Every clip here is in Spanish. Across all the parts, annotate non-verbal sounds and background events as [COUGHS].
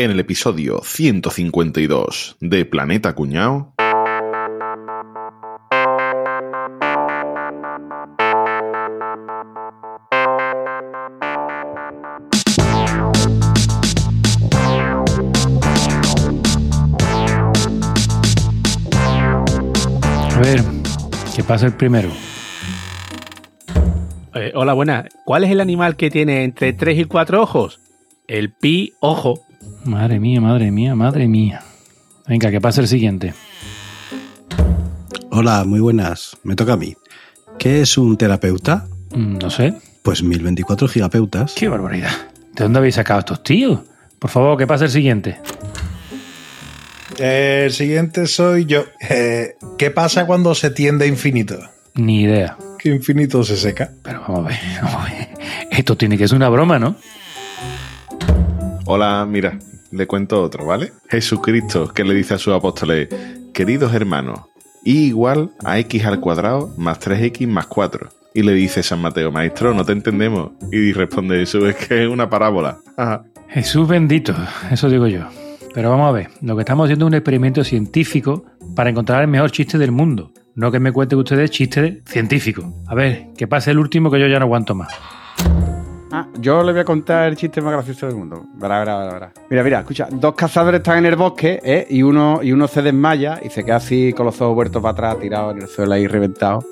En el episodio 152 de Planeta Cuñao. A ver, ¿qué pasa el primero? Eh, hola, buenas. ¿Cuál es el animal que tiene entre 3 y 4 ojos? El pi ojo. Madre mía, madre mía, madre mía. Venga, que pase el siguiente. Hola, muy buenas. Me toca a mí. ¿Qué es un terapeuta? Mm, No sé. Pues 1024 gigapeutas. Qué barbaridad. ¿De dónde habéis sacado estos tíos? Por favor, que pase el siguiente. Eh, El siguiente soy yo. Eh, ¿Qué pasa cuando se tiende a infinito? Ni idea. Que infinito se seca. Pero vamos a ver, vamos a ver. Esto tiene que ser una broma, ¿no? Hola, mira, le cuento otro, ¿vale? Jesucristo que le dice a sus apóstoles, queridos hermanos, y igual a x al cuadrado más 3x más 4. Y le dice San Mateo, maestro, no te entendemos. Y responde Jesús, es que es una parábola. Jesús bendito, eso digo yo. Pero vamos a ver, lo que estamos haciendo es un experimento científico para encontrar el mejor chiste del mundo. No que me cuenten ustedes chistes científicos. A ver, que pase el último que yo ya no aguanto más. Ah, yo le voy a contar el chiste más gracioso del mundo. Verá, verá, verá. Mira, mira, escucha. Dos cazadores están en el bosque ¿eh? y, uno, y uno se desmaya y se queda así con los ojos vueltos para atrás, tirado en el suelo ahí reventado.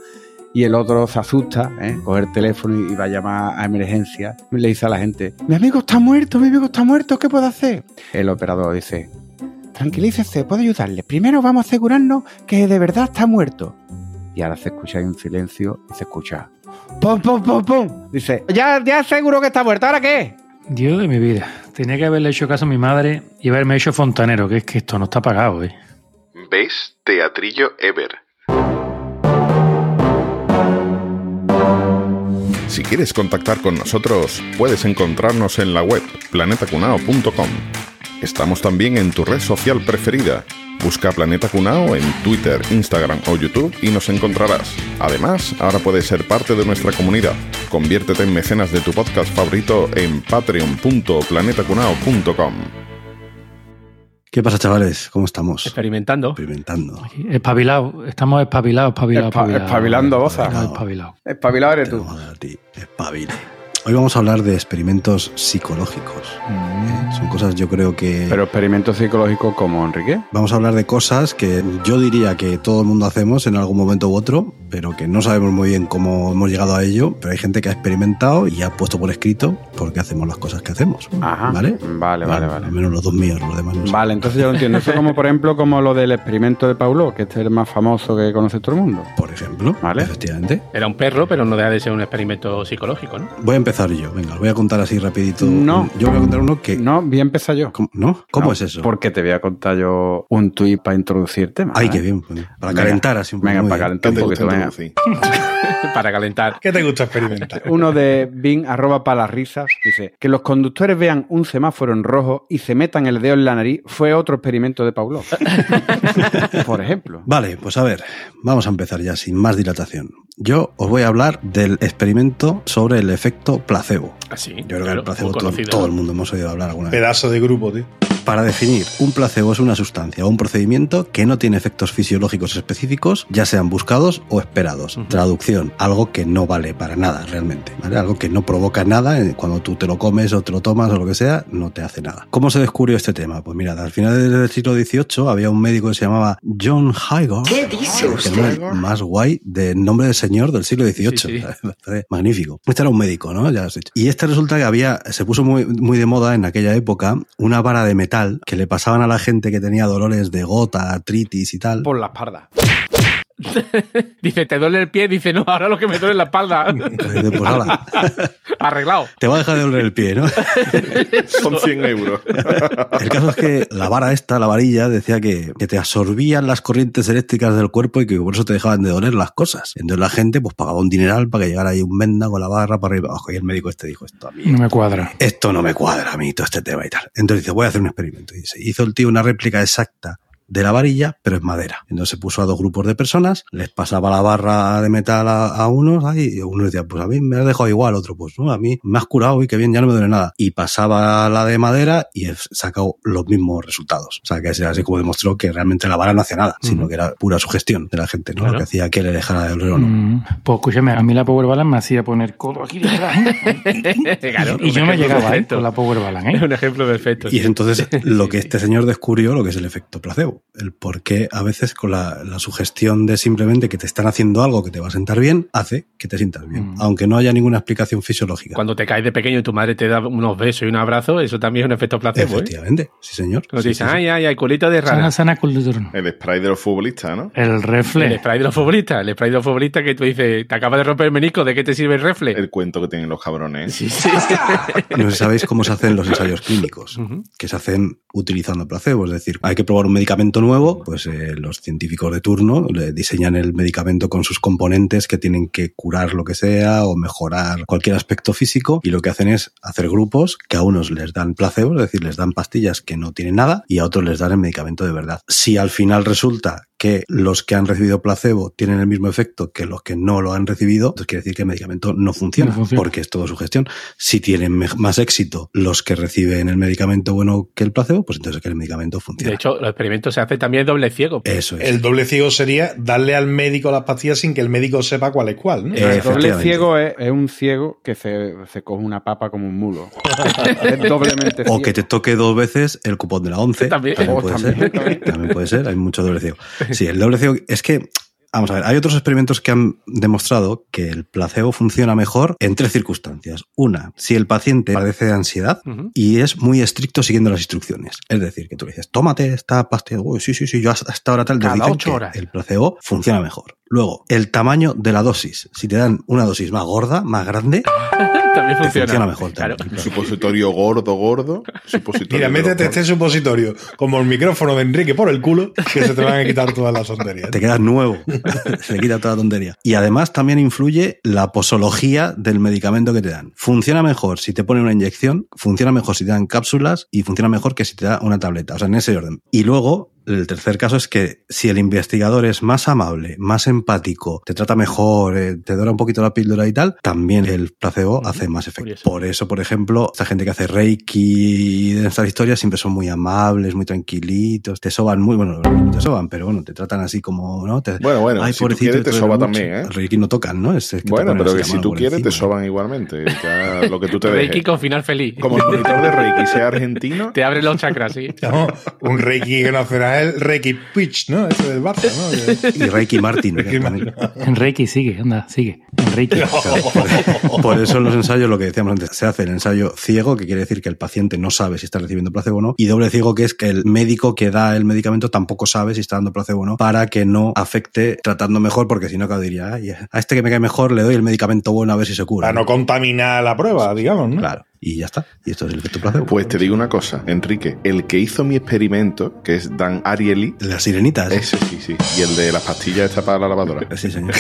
Y el otro se asusta, ¿eh? coge el teléfono y va a llamar a emergencia. Y le dice a la gente, mi amigo está muerto, mi amigo está muerto, ¿qué puedo hacer? El operador dice, tranquilícese, puedo ayudarle. Primero vamos a asegurarnos que de verdad está muerto. Y ahora se escucha ahí un silencio y se escucha, ¡pum, pum, pum, pum! Dice, ya, ya seguro que está muerto, ¿ahora qué? Dios de mi vida. Tenía que haberle hecho caso a mi madre y haberme hecho fontanero, que es que esto no está pagado, ¿eh? ¿Ves? Teatrillo Ever. Si quieres contactar con nosotros, puedes encontrarnos en la web planetacunao.com. Estamos también en tu red social preferida. Busca Planeta Cunao en Twitter, Instagram o YouTube y nos encontrarás. Además, ahora puedes ser parte de nuestra comunidad. Conviértete en mecenas de tu podcast favorito en patreon.planetacunao.com. ¿Qué pasa, chavales? ¿Cómo estamos? Experimentando. Experimentando. Espabilado, estamos espabilados, espabilados. Espa- espabilando, boza. Espabilado, espabilado. Espabilado eres tú. vamos a dar a ti. Espabile. Hoy vamos a hablar de experimentos psicológicos. ¿eh? Son cosas, yo creo que. Pero experimento psicológico como Enrique. Vamos a hablar de cosas que yo diría que todo el mundo hacemos en algún momento u otro, pero que no sabemos muy bien cómo hemos llegado a ello. Pero hay gente que ha experimentado y ha puesto por escrito por qué hacemos las cosas que hacemos. Ajá. ¿Vale? Vale, vale, vale. Al menos los dos míos, los demás no sé. Vale, entonces yo lo entiendo. Eso como, por ejemplo, como lo del experimento de Paulo, que este es el más famoso que conoce todo el mundo. Por ejemplo, Vale. efectivamente. Era un perro, pero no deja de ser un experimento psicológico, ¿no? Voy a empezar yo, venga, os voy a contar así rapidito. No. Yo voy a contar uno que... No, bien empezar yo. ¿Cómo, ¿No? ¿Cómo No, es eso? Porque te voy a contar yo un tuit para introducir el tema. Ay, ¿eh? qué bien. pues, Para Venga. calentar así un poco. Venga, para calentar ¿Qué un te poquito. venga. [LAUGHS] Para calentar. ¿Qué te gusta experimentar? [LAUGHS] Uno de Bing, arroba para las risas, dice que los conductores vean un semáforo en rojo y se metan el dedo en la nariz fue otro experimento de Paulo. [LAUGHS] Por ejemplo. Vale, pues a ver, vamos a empezar ya sin más dilatación. Yo os voy a hablar del experimento sobre el efecto placebo. Así. Yo creo que el placebo todo, todo el mundo hemos oído hablar alguna vez. Pedazo de grupo, tío. Para definir, un placebo es una sustancia o un procedimiento que no tiene efectos fisiológicos específicos, ya sean buscados o esperados. Traducción, algo que no vale para nada realmente, ¿vale? Algo que no provoca nada eh, cuando tú te lo comes o te lo tomas o lo que sea, no te hace nada. ¿Cómo se descubrió este tema? Pues mira, al final del siglo XVIII había un médico que se llamaba John Hygar. ¿Qué dice que era el más guay del nombre del señor del siglo XVIII. Sí, sí. [LAUGHS] Magnífico. Este era un médico, ¿no? Ya has dicho. Y este resulta que había, se puso muy, muy de moda en aquella época una vara de metal que le pasaban a la gente que tenía dolores de gota, artritis y tal. Por la espalda. [LAUGHS] Dice, ¿te duele el pie? Dice, no, ahora lo que me duele es la espalda. [LAUGHS] Pues, pues, [LAUGHS] Arreglado. te va a dejar de doler el pie, ¿no? Son 100 euros. El caso es que la vara esta, la varilla, decía que, que te absorbían las corrientes eléctricas del cuerpo y que por eso te dejaban de doler las cosas. Entonces la gente pues pagaba un dineral para que llegara ahí un venda con la barra para arriba abajo. Y el médico este dijo esto a mí. No me cuadra. esto no me cuadra a mí todo este tema y tal. Entonces dice, voy a hacer un experimento. Y dice, hizo el tío una réplica exacta de la varilla, pero en madera. Entonces se puso a dos grupos de personas, les pasaba la barra de metal a, a unos, ahí, y uno decía, pues a mí me ha dejado igual, otro, pues no, a mí me has curado y qué bien, ya no me duele nada. Y pasaba la de madera y he sacado los mismos resultados. O sea, que es así como demostró que realmente la vara no hacía nada, sino que era pura sugestión de la gente, ¿no? Claro. Lo que hacía que le dejara de doler o no. Mm, Pues escúchame, a mí la Power Balance me hacía poner codo aquí detrás. [LAUGHS] Claro, y yo no ejemplo llegaba ¿eh? con la Power Balance. Es ¿eh? [LAUGHS] un ejemplo perfecto. Y entonces [LAUGHS] lo que este señor descubrió, lo que es el efecto placebo, el por qué a veces con la, la sugestión de simplemente que te están haciendo algo que te va a sentar bien, hace que te sientas bien, Mm. aunque no haya ninguna explicación fisiológica. Cuando te caes de pequeño y tu madre te da unos besos y un abrazo, eso también es un efecto placebo, ¿eh? Efectivamente, sí señor. Sí, te dicen, sí, sí. ay, ay, ay, culito de Sana, rana. sana cultura. El spray de los futbolistas, ¿no? El El refle. spray de los futbolistas, el spray de los futbolistas que tú dices, te acaba de romper el menisco, ¿de qué te sirve el refle? El cuento que tienen los cabrones. Sí, sí. [LAUGHS] No sabéis cómo se hacen los ensayos clínicos, que se hacen utilizando placebo. Es decir, hay que probar un medicamento nuevo, pues eh, los científicos de turno le diseñan el medicamento con sus componentes que tienen que curar lo que sea o mejorar cualquier aspecto físico y lo que hacen es hacer grupos que a unos les dan placebo, es decir, les dan pastillas que no tienen nada y a otros les dan el medicamento de verdad. Si al final resulta que los que han recibido placebo tienen el mismo efecto que los que no lo han recibido, entonces quiere decir que el medicamento no funciona, No funciona. porque es todo su gestión. Si tienen más éxito los que reciben el medicamento bueno que el placebo, pues entonces que el medicamento funciona. De hecho, los experimentos se hacen también doble ciego. Eso es. El doble ciego sería darle al médico las pastillas sin que el médico sepa cuál es cuál. ¿no? Eh, El doble ciego es, es un ciego que se, se coge una papa como un mulo. [LAUGHS] es doblemente ciego. O que te toque dos veces el cupón de la 11. También. Puede también, ser. también. También puede ser. Hay mucho doble ciego. Sí, el doble ciego es que. Vamos a ver, hay otros experimentos que han demostrado que el placebo funciona mejor en tres circunstancias. Una, si el paciente padece de ansiedad y es muy estricto siguiendo las instrucciones. Es decir, que tú le dices, tómate esta pastilla. Uy, sí, sí, sí, yo hasta esta hora tal. Cada ocho horas. El placebo funciona mejor. Luego, el tamaño de la dosis. Si te dan una dosis más gorda, más grande, [LAUGHS] también te funciona. funciona mejor. Claro. Un supositorio gordo, gordo. Supositorio Mira, métete gordo. este supositorio como el micrófono de Enrique por el culo, que se te van a quitar todas las tonterías. te quedas nuevo. [LAUGHS] Se le quita toda la tontería. Y además también influye la posología del medicamento que te dan. Funciona mejor si te ponen una inyección, funciona mejor si te dan cápsulas y funciona mejor que si te da una tableta. O sea, en ese orden. Y luego, el tercer caso es que si el investigador es más amable, más empático, te trata mejor, eh, te dora un poquito la píldora y tal, también el placebo hace más efecto. Curioso. Por eso, por ejemplo, esta gente que hace Reiki y estas historias siempre son muy amables, muy tranquilitos, te soban muy, bueno, no te soban, pero bueno, te tratan así como, ¿no? Te- Bueno, bueno, Ay, si tú quieres te duele soba mucho. también, ¿eh? El Reiki no tocan, ¿no? Es, es que te Bueno, pero que si tú quieres te soban igualmente. Ya [LAUGHS] lo que tú te Reiki dejes. con final feliz. Como el monitor de Reiki sea [LAUGHS] argentino, Te abre los chakras, sí. No, un Reiki que no será el Reiki Pitch, ¿no? Ese del Barça, ¿no? [LAUGHS] Y Reiki Martin. Reiki. Enrique, sigue, anda, sigue. Por, [LAUGHS] por eso en los ensayos, lo que decíamos antes, se hace el ensayo ciego, que quiere decir que el paciente no sabe si está recibiendo placebo o no, y doble ciego, que es que el médico que da el medicamento tampoco sabe si está dando placebo o no, para que no afecte tratando mejor, porque si no, claro, diría, "Ay, a este que me cae mejor le doy el medicamento bueno a ver si se cura. Para no contaminar la prueba, digamos, ¿no? Claro, y ya está. Y esto es el efecto placebo. pues te digo una cosa, Enrique. El que hizo mi experimento, que es Dan Ariely, Las sirenitas. ese sí, sí. Y el de las pastillas esta para la lavadora. [LAUGHS] Sí, señor.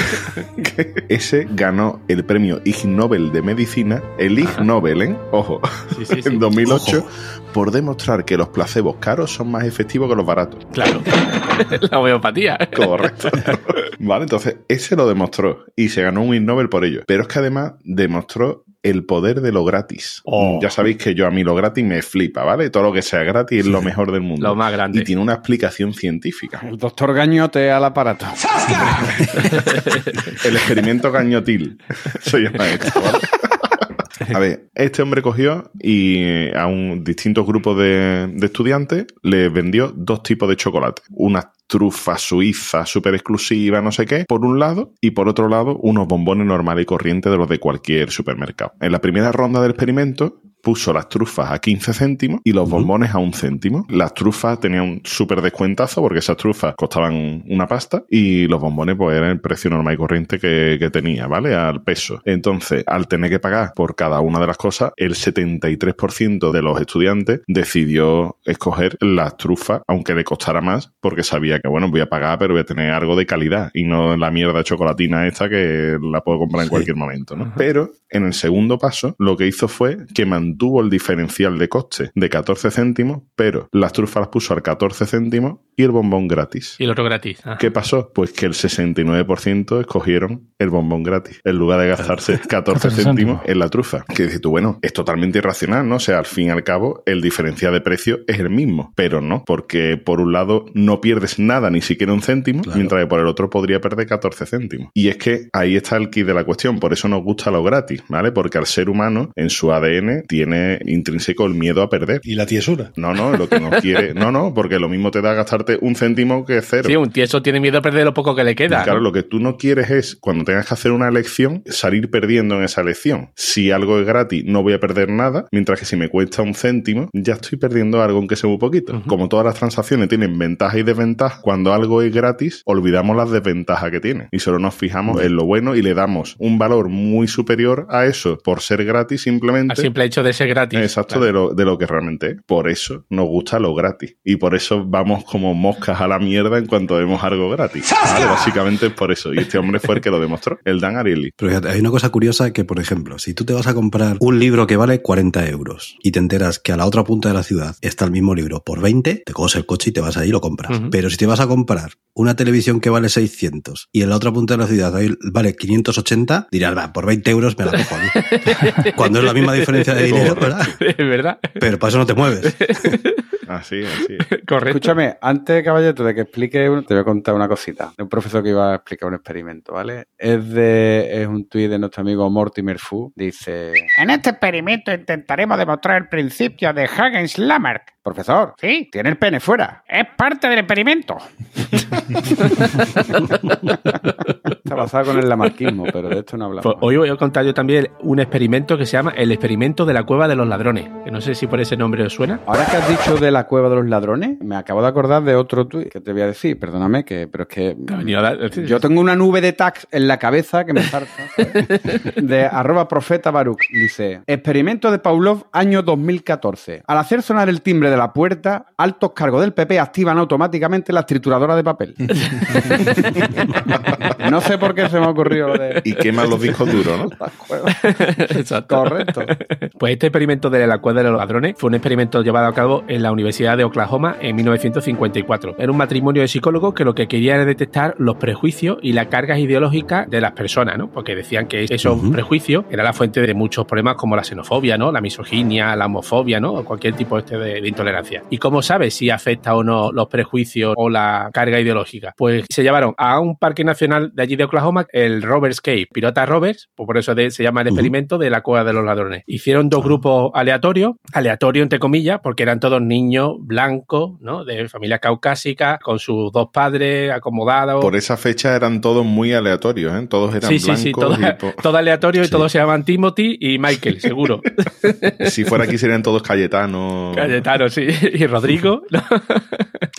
[LAUGHS] Ese ganó el premio Ig Nobel de Medicina, el Ig Nobel, ¿eh? Ojo, Sí, sí, [LAUGHS] sí. en 2008, Ojo. por demostrar que los placebos caros son más efectivos que los baratos. Claro. la homeopatía. Correcto. vale, entonces ese lo demostró y se ganó un Ig Nobel por ello. Pero es que además demostró el poder de lo gratis. Oh. Ya sabéis que yo a mí lo gratis me flipa, ¿vale? Todo lo que sea gratis es lo mejor del mundo. Lo más grande. Y tiene una explicación científica. El doctor Gañote al aparato. [LAUGHS] El experimento gañotil. [LAUGHS] Llama esto, ¿vale? A ver, este hombre cogió y eh, a un distintos grupos de, de estudiantes les vendió dos tipos de chocolate. Una trufa suiza súper exclusiva, no sé qué, por un lado, y por otro lado, unos bombones normales y corrientes de los de cualquier supermercado. En la primera ronda del experimento, puso las trufas a 15 céntimos y los bombones a un céntimo. Las trufas tenían un súper descuentazo porque esas trufas costaban una pasta y los bombones pues eran el precio normal y corriente que, que tenía, ¿vale? Al peso. Entonces, al tener que pagar por cada una de las cosas, el 73% de los estudiantes decidió escoger las trufas, aunque le costara más, porque sabía que, bueno, voy a pagar, pero voy a tener algo de calidad y no la mierda chocolatina esta que la puedo comprar en Sí. cualquier momento, ¿no? Pero en el segundo paso, lo que hizo fue que mantuvo mantuvo el diferencial de coste de 14 céntimos, pero las trufas las puso al 14 céntimos y el bombón gratis. Y el otro gratis. Ah. ¿Qué pasó? Pues que el 69% escogieron el bombón gratis, en lugar de gastarse [LAUGHS] 14 céntimos en la trufa. Que dices tú, bueno, es totalmente irracional, ¿no? O sea, al fin y al cabo, el diferencial de precio es el mismo, pero no, porque por un lado no pierdes nada, ni siquiera un céntimo, Claro. mientras que por el otro podría perder 14 céntimos. Y es que ahí está el kit de la cuestión, por eso nos gusta lo gratis, ¿vale? Porque al ser humano, en su ADN, tiene intrínseco el miedo a perder. Y la tiesura. No, no, lo que no [LAUGHS] quiere. No, no, porque lo mismo te da gastarte un céntimo que cero. Sí, un tieso tiene miedo a perder lo poco que le queda. Claro, ¿no? lo que tú no quieres es, cuando tengas que hacer una elección, salir perdiendo en esa elección. Si algo es gratis, no voy a perder nada, mientras que si me cuesta un céntimo, ya estoy perdiendo algo, aunque sea muy poquito. Como todas las transacciones tienen ventajas y desventajas, cuando algo es gratis, olvidamos las desventajas que tiene. Y solo nos fijamos en lo bueno y le damos un valor muy superior a eso por ser gratis simplemente. Al simple hecho de ser gratis. Exacto, Claro. de, lo, de lo que realmente es. Por eso nos gusta lo gratis. Y por eso vamos como moscas a la mierda en cuanto vemos algo gratis. ¿vale? Básicamente es por eso. Y este hombre fue el que lo demostró, el Dan Ariely. Pero fíjate, hay una cosa curiosa que, por ejemplo, si tú te vas a comprar un libro que vale 40 euros y te enteras que a la otra punta de la ciudad está el mismo libro por 20, te coges el coche y te vas ahí y lo compras. Pero si te vas a comprar una televisión que vale 600 y en la otra punta de la ciudad vale 580, dirás, va, por 20 euros me la cojo a mí. [LAUGHS] Cuando es la misma diferencia de dinero, ¿verdad? [LAUGHS] Es verdad. Pero para eso no te mueves. [LAUGHS] Así, así. Correcto. Escúchame, antes, caballero, de que explique, uno, te voy a contar una cosita. De un profesor que iba a explicar un experimento, ¿vale? Es de es un tuit de nuestro amigo Mortimer Fu. Dice: En este experimento intentaremos demostrar el principio de Hagens-Lamarck. Profesor, Sí, tiene el pene fuera. es parte del experimento. Está basado con el lamarquismo, pero de esto no hablamos. Pues hoy voy a contar yo también un experimento que se llama el experimento de la cueva de los ladrones. Que no sé si por ese nombre os suena. Ahora que has dicho de la cueva de los ladrones, me acabo de acordar de otro tuit que te voy a decir. Perdóname, que, pero es que dar- yo tengo una nube de tags en la cabeza que me salta. ¿sabes? De arroba profeta Baruch. Dice, experimento de Pavlov año 2014. Al hacer sonar el timbre de la puerta, altos cargos del PP activan automáticamente la trituradora de papel. [LAUGHS] no sé por qué se me ha ocurrido lo de... Y queman los discos duros, ¿no? [LAUGHS] las. Exacto. Correcto. Pues este experimento de la cueva de los ladrones fue un experimento llevado a cabo en la Universidad de Oklahoma en 1954. Era un matrimonio de psicólogos que lo que quería era detectar los prejuicios y las cargas ideológicas de las personas, ¿no? Porque decían que esos Ujú. prejuicios eran la fuente de muchos problemas como la xenofobia, ¿no? La misoginia, la homofobia, ¿no? O cualquier tipo este de, de intolerancia. ¿Y cómo sabes si afecta o no los prejuicios o la carga ideológica? Pues se llevaron a un parque nacional de allí de Oklahoma, el Roberts Cave, Pirata Roberts, pues por eso de- se llama el experimento de la cueva de los ladrones. Hicieron dos grupos aleatorios, aleatorio entre comillas, porque eran todos niños blancos, ¿no? De familias caucásicas, con sus dos padres acomodados. Por esa fecha eran todos muy aleatorios, ¿eh? Todos eran Sí, sí, sí, blancos. todo, y todo aleatorio y Sí. todos se llaman Timothy y Michael, seguro. [LAUGHS] si fuera aquí serían todos Cayetano. Cayetano, sí. [LAUGHS] Y Rodrigo. [LAUGHS] ¿no?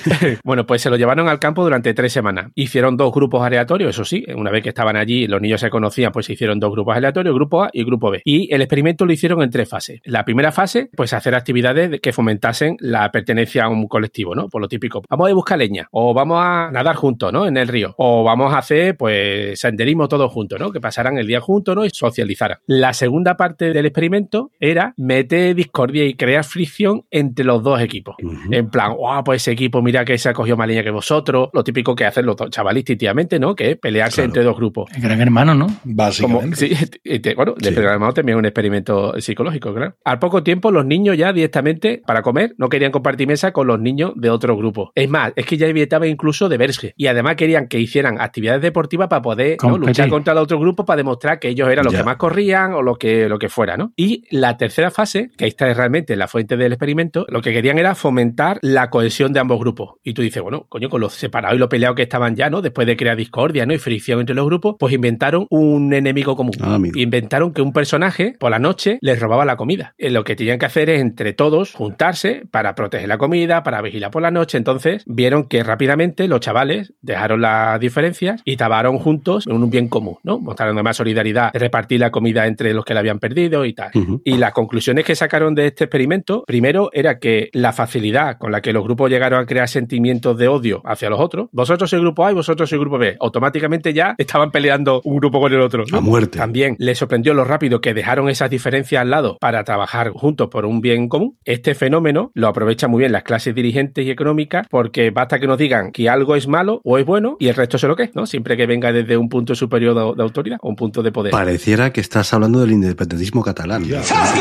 [LAUGHS] bueno, pues se lo llevaron al campo durante tres semanas. Hicieron dos grupos aleatorios, eso sí. Una vez que estaban allí, los niños se conocían, pues se hicieron dos grupos aleatorios, grupo A y grupo B. Y el experimento lo hicieron en tres fases. La primera fase, pues hacer actividades que fomentasen la pertenencia a un colectivo, ¿no? Por lo típico. Vamos a buscar leña. O vamos a nadar juntos, ¿no? En el río. O vamos a hacer, pues, senderismo todos juntos, ¿no? Que pasaran el día juntos, ¿no? Y socializaran. La segunda parte del experimento era meter discordia y crear fricción entre los dos equipos. Ujú. En plan, wow, pues ese equipo, mira que se ha cogido más leña que vosotros. Lo típico que hacen los dos chavales instintivamente, ¿no? Que es pelearse Claro. entre dos grupos. El gran hermano, ¿no? Como, Básicamente. sí, este, bueno, de Sí. programado también es un experimento psicológico, claro. Al poco tiempo, los niños ya directamente, para comer, no querían compartir mesa con los niños de otro grupo. Es más, es que ya evitaba incluso de verse. Y además querían que hicieran actividades deportivas para poder luchar contra el otro grupo para demostrar que ellos eran los Ya. que más corrían o lo que, lo que fuera, ¿no? Y la tercera fase, que ahí está realmente la fuente del experimento, lo que querían era fomentar la cohesión de ambos grupos. Y tú dices, bueno, coño, con los separados y los peleados que estaban ya, ¿no? Después de crear discordia, ¿no? Y fricción entre los grupos, pues inventaron un enemigo común. Ah. Inventaron que un personaje por la noche les robaba la comida. Eh, Lo que tenían que hacer es entre todos juntarse para proteger la comida, para vigilar por la noche. Entonces vieron que rápidamente los chavales dejaron las diferencias y trabajaron juntos en un bien común, ¿no? Mostraron además solidaridad repartir la comida entre los que la habían perdido y tal. Y las conclusiones que sacaron de este experimento, primero era que la facilidad con la que los grupos llegaron crear sentimientos de odio hacia los otros. Vosotros sois grupo A y vosotros sois grupo B. Automáticamente ya estaban peleando un grupo con el otro. A muerte. También les sorprendió lo rápido que dejaron esas diferencias al lado para trabajar juntos por un bien común. Este fenómeno lo aprovechan muy bien las clases dirigentes y económicas porque basta que nos digan que algo es malo o es bueno y el resto se lo que es, ¿no? Siempre que venga desde un punto superior de, de autoridad o un punto de poder. Pareciera que estás hablando del independentismo catalán.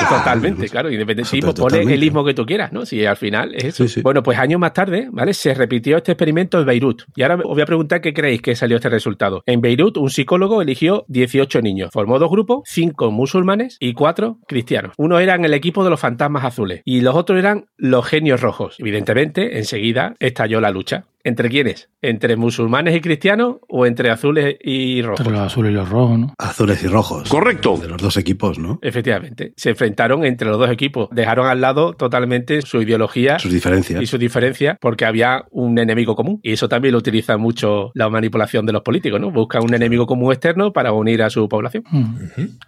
Totalmente, claro, independentismo, pone el ismo que tú quieras, ¿no? Si al final es eso. Sí, sí. Bueno, pues años más tarde, ¿vale? Se repitió este experimento en Beirut. Y ahora os voy a preguntar qué creéis que salió este resultado. En Beirut, un psicólogo eligió 18 niños. Formó dos grupos, cinco musulmanes y cuatro cristianos. Uno eran el equipo de los fantasmas azules y los otros eran los genios rojos. Evidentemente, enseguida estalló la lucha. ¿Entre quiénes? ¿Entre musulmanes y cristianos o entre azules y rojos? Entre los azules y los rojos, ¿no? Azules y rojos. Correcto. De los dos equipos, ¿no? Efectivamente, se enfrentaron entre los dos equipos, dejaron al lado totalmente su ideología Sus diferencias. y su diferencia porque había un enemigo común. Y eso también lo utiliza mucho la manipulación de los políticos, ¿no? Buscan un enemigo común externo para unir a su población. Mm,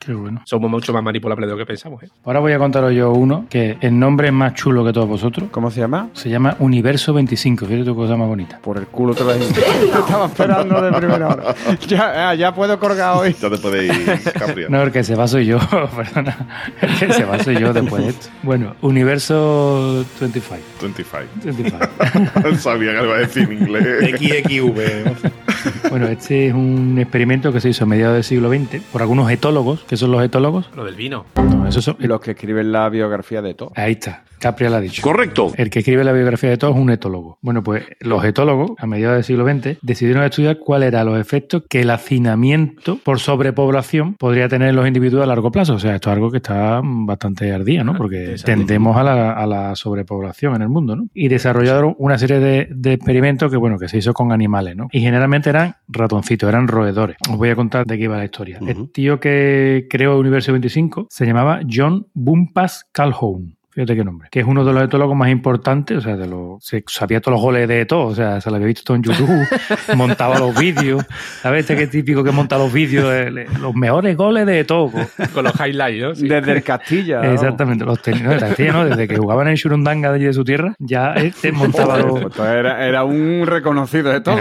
Qué bueno. Somos mucho más manipulables de lo que pensamos. ¿eh? Ahora voy a contaros yo uno que el nombre es más chulo que todos vosotros. ¿Cómo se llama? Se llama Universo 25. Fíjate cosa más bonita. Por el culo te lo he dicho. [LAUGHS] Estaba esperando de primera hora. [LAUGHS] Ya, ah, ya puedo colgar hoy. Ya te puedes ir, Capria. No, el que se va soy yo, [LAUGHS] perdona. El que se va soy yo después de esto. Bueno, Universo 25. 25. 25. Sabía que lo iba a decir en inglés. XXV. Bueno, este es un experimento que se hizo a mediados del siglo XX por algunos etólogos. ¿Qué son los etólogos? Lo del vino. No, esos son. Los que escriben la biografía de todo. Ahí está. Capria lo ha dicho. Correcto. El que escribe la biografía de todos es un etólogo. Bueno, pues los etólogos, a mediados del siglo XX, decidieron estudiar cuáles eran los efectos que el hacinamiento por sobrepoblación podría tener en los individuos a largo plazo. O sea, esto es algo que está bastante ardía, ¿no? Porque tendemos a la, a la sobrepoblación en el mundo, ¿no? Y desarrollaron una serie de, de experimentos que, bueno, que se hizo con animales, ¿no? Y generalmente eran ratoncitos, eran roedores. Os voy a contar de qué iba la historia. El tío que creó Universo 25 se llamaba John Bumpas Calhoun. Fíjate qué nombre. Que es uno de los etólogos más importantes, o sea, de los, se sabía todos los goles de todo, o sea, se lo había visto todo en YouTube, [LAUGHS] montaba los vídeos, ¿sabes? Este que es típico que monta los vídeos, de- de- los mejores goles de todo. [LAUGHS] Con los highlights, ¿no? Sí. Desde el Castilla. Exactamente, los tenía, no, de Castilla, ¿no? Desde que jugaban en Shurundanga de allí de su tierra, ya este montaba los... Pues era, era un reconocido de todo.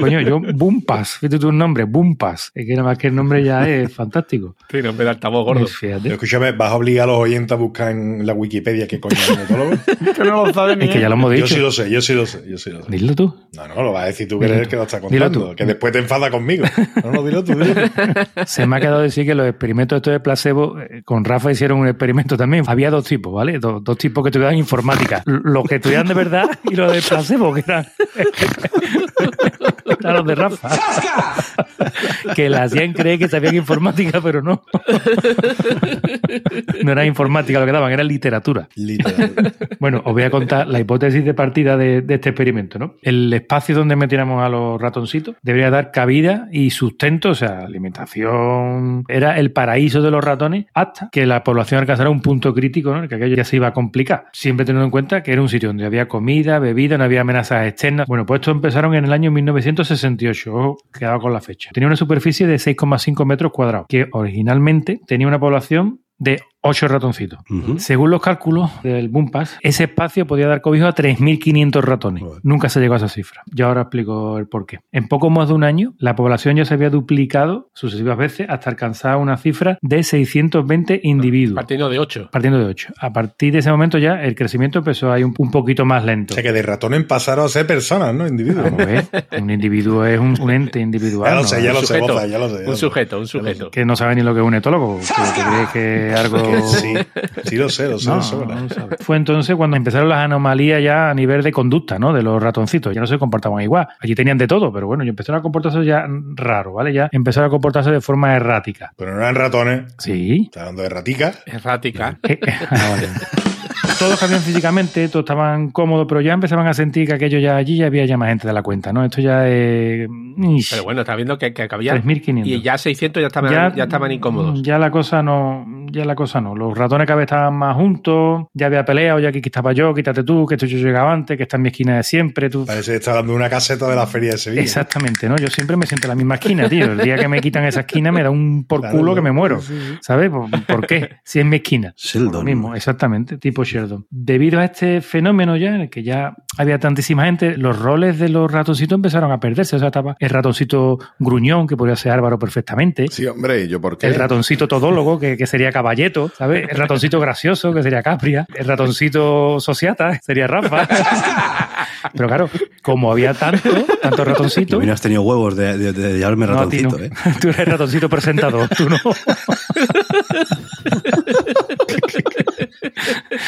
Coño, yo, Bumpas, fíjate tu nombre, Bumpas. Es que nada más que el nombre ya es fantástico. Sí, nombre de altavoz gordo. Fíjate. Escúchame, vas a obligar a los oyentes a buscar en la Wikipedia qué coño es un etólogo. [LAUGHS] que no lo sabe ni Es que ya lo hemos Yo dicho. sí lo sé, yo sí lo sé, yo sí lo sé. Dilo tú. No, no, lo vas a decir tú que eres el que lo está Dilo contando. tú. Que después te enfada conmigo. No, no, dilo tú, dilo tú. [LAUGHS] Se me ha quedado decir que los experimentos estos de placebo, eh, con Rafa hicieron un experimento también. Había dos tipos, ¿vale? Dos, dos tipos que estudiaban informática. Los que estudiaban de verdad y los de placebo, que eran, [LAUGHS] eran los de Rafa. que la hacían creer que sabían informática, pero no. no era informática lo que daban, era literatura. Literal. [LAUGHS] Bueno, os voy a contar la hipótesis de partida de, de este experimento, ¿no? El espacio donde metiéramos a los ratoncitos debería dar cabida y sustento, o sea, alimentación. Era el paraíso de los ratones hasta que la población alcanzara un punto crítico, ¿no? Que aquello ya se iba a complicar. Siempre teniendo en cuenta que era un sitio donde había comida, bebida, no había amenazas externas. Bueno, pues esto empezaron en el año 1968. Ojo, quedado con la fecha. Tenía una superficie de 6,5 metros cuadrados, que originalmente tenía una población de 8 ratoncitos. Según los cálculos del Bumpas, ese espacio podía dar cobijo a 3.500 ratones. Nunca se llegó a esa cifra. Yo ahora explico el porqué. En poco más de un año, la población ya se había duplicado sucesivas veces hasta alcanzar una cifra de 620 individuos. Partiendo de 8. Partiendo de 8. A partir de ese momento ya el crecimiento empezó a ir un, un poquito más lento. O sea que de ratones pasaron a ser personas, ¿no? Individuos. Vamos a ver, un individuo es un, un ente individual. Ya lo ¿no? sé, ya lo sé, sujeto. Boza, ya lo sé. ya lo Un sujeto, un sujeto. Que no sabe ni lo que es un etólogo. Que, que cree que es algo... [LAUGHS] [LAUGHS] Sí, [LAUGHS] sí lo sé, lo sé, No, de sobra. no lo sabe. Fue entonces cuando empezaron las anomalías ya a nivel de conducta, ¿no? De los ratoncitos. Ya no se comportaban igual. Allí tenían de todo, pero bueno, ya empezaron a comportarse ya raro, ¿vale? Ya empezaron a comportarse de forma errática. Pero no eran ratones, Sí. está hablando de raticas. Errática. Eh, eh, [LAUGHS] ah, vale. Todos cambiaron físicamente, todos estaban cómodos, pero ya empezaban a sentir que aquello ya allí ya había ya más gente de la cuenta, ¿no? Esto ya es. Pero bueno, está viendo que, que había. 3.500. Y ya 600 ya estaban, ya, estaban incómodos. Ya la cosa no, ya la cosa no. Los ratones cada vez estaban más juntos, ya había peleado, ya que aquí estaba yo, quítate tú, que esto yo llegaba antes, que está en mi esquina de siempre, tú. Parece que está hablando de una caseta de la feria de Sevilla. Exactamente, ¿no? Yo siempre me siento en la misma esquina, tío. El día que me quitan esa esquina me da un por Claro, culo que me muero. ¿Sabes? ¿Por, por qué? Si es mi esquina. Sheldon. Lo mismo, exactamente, tipo Sheldon. Debido a este fenómeno ya, en el que ya había tantísima gente, los roles de los ratoncitos empezaron a perderse. O sea, estaba el ratoncito gruñón, que podría ser Álvaro perfectamente. Sí, hombre, ¿yo por qué? El ratoncito todólogo, que, que sería Caballeto, ¿sabes? El ratoncito gracioso, que sería Capria. El ratoncito sociata, que sería Rafa. [LAUGHS] Pero claro, como había tanto, tanto Tú ratoncito. hubieras tenido huevos de, de- de llamarme No, ratoncito, no. ¿eh? [LAUGHS] Tú eres ratoncito presentador, tú no. [LAUGHS]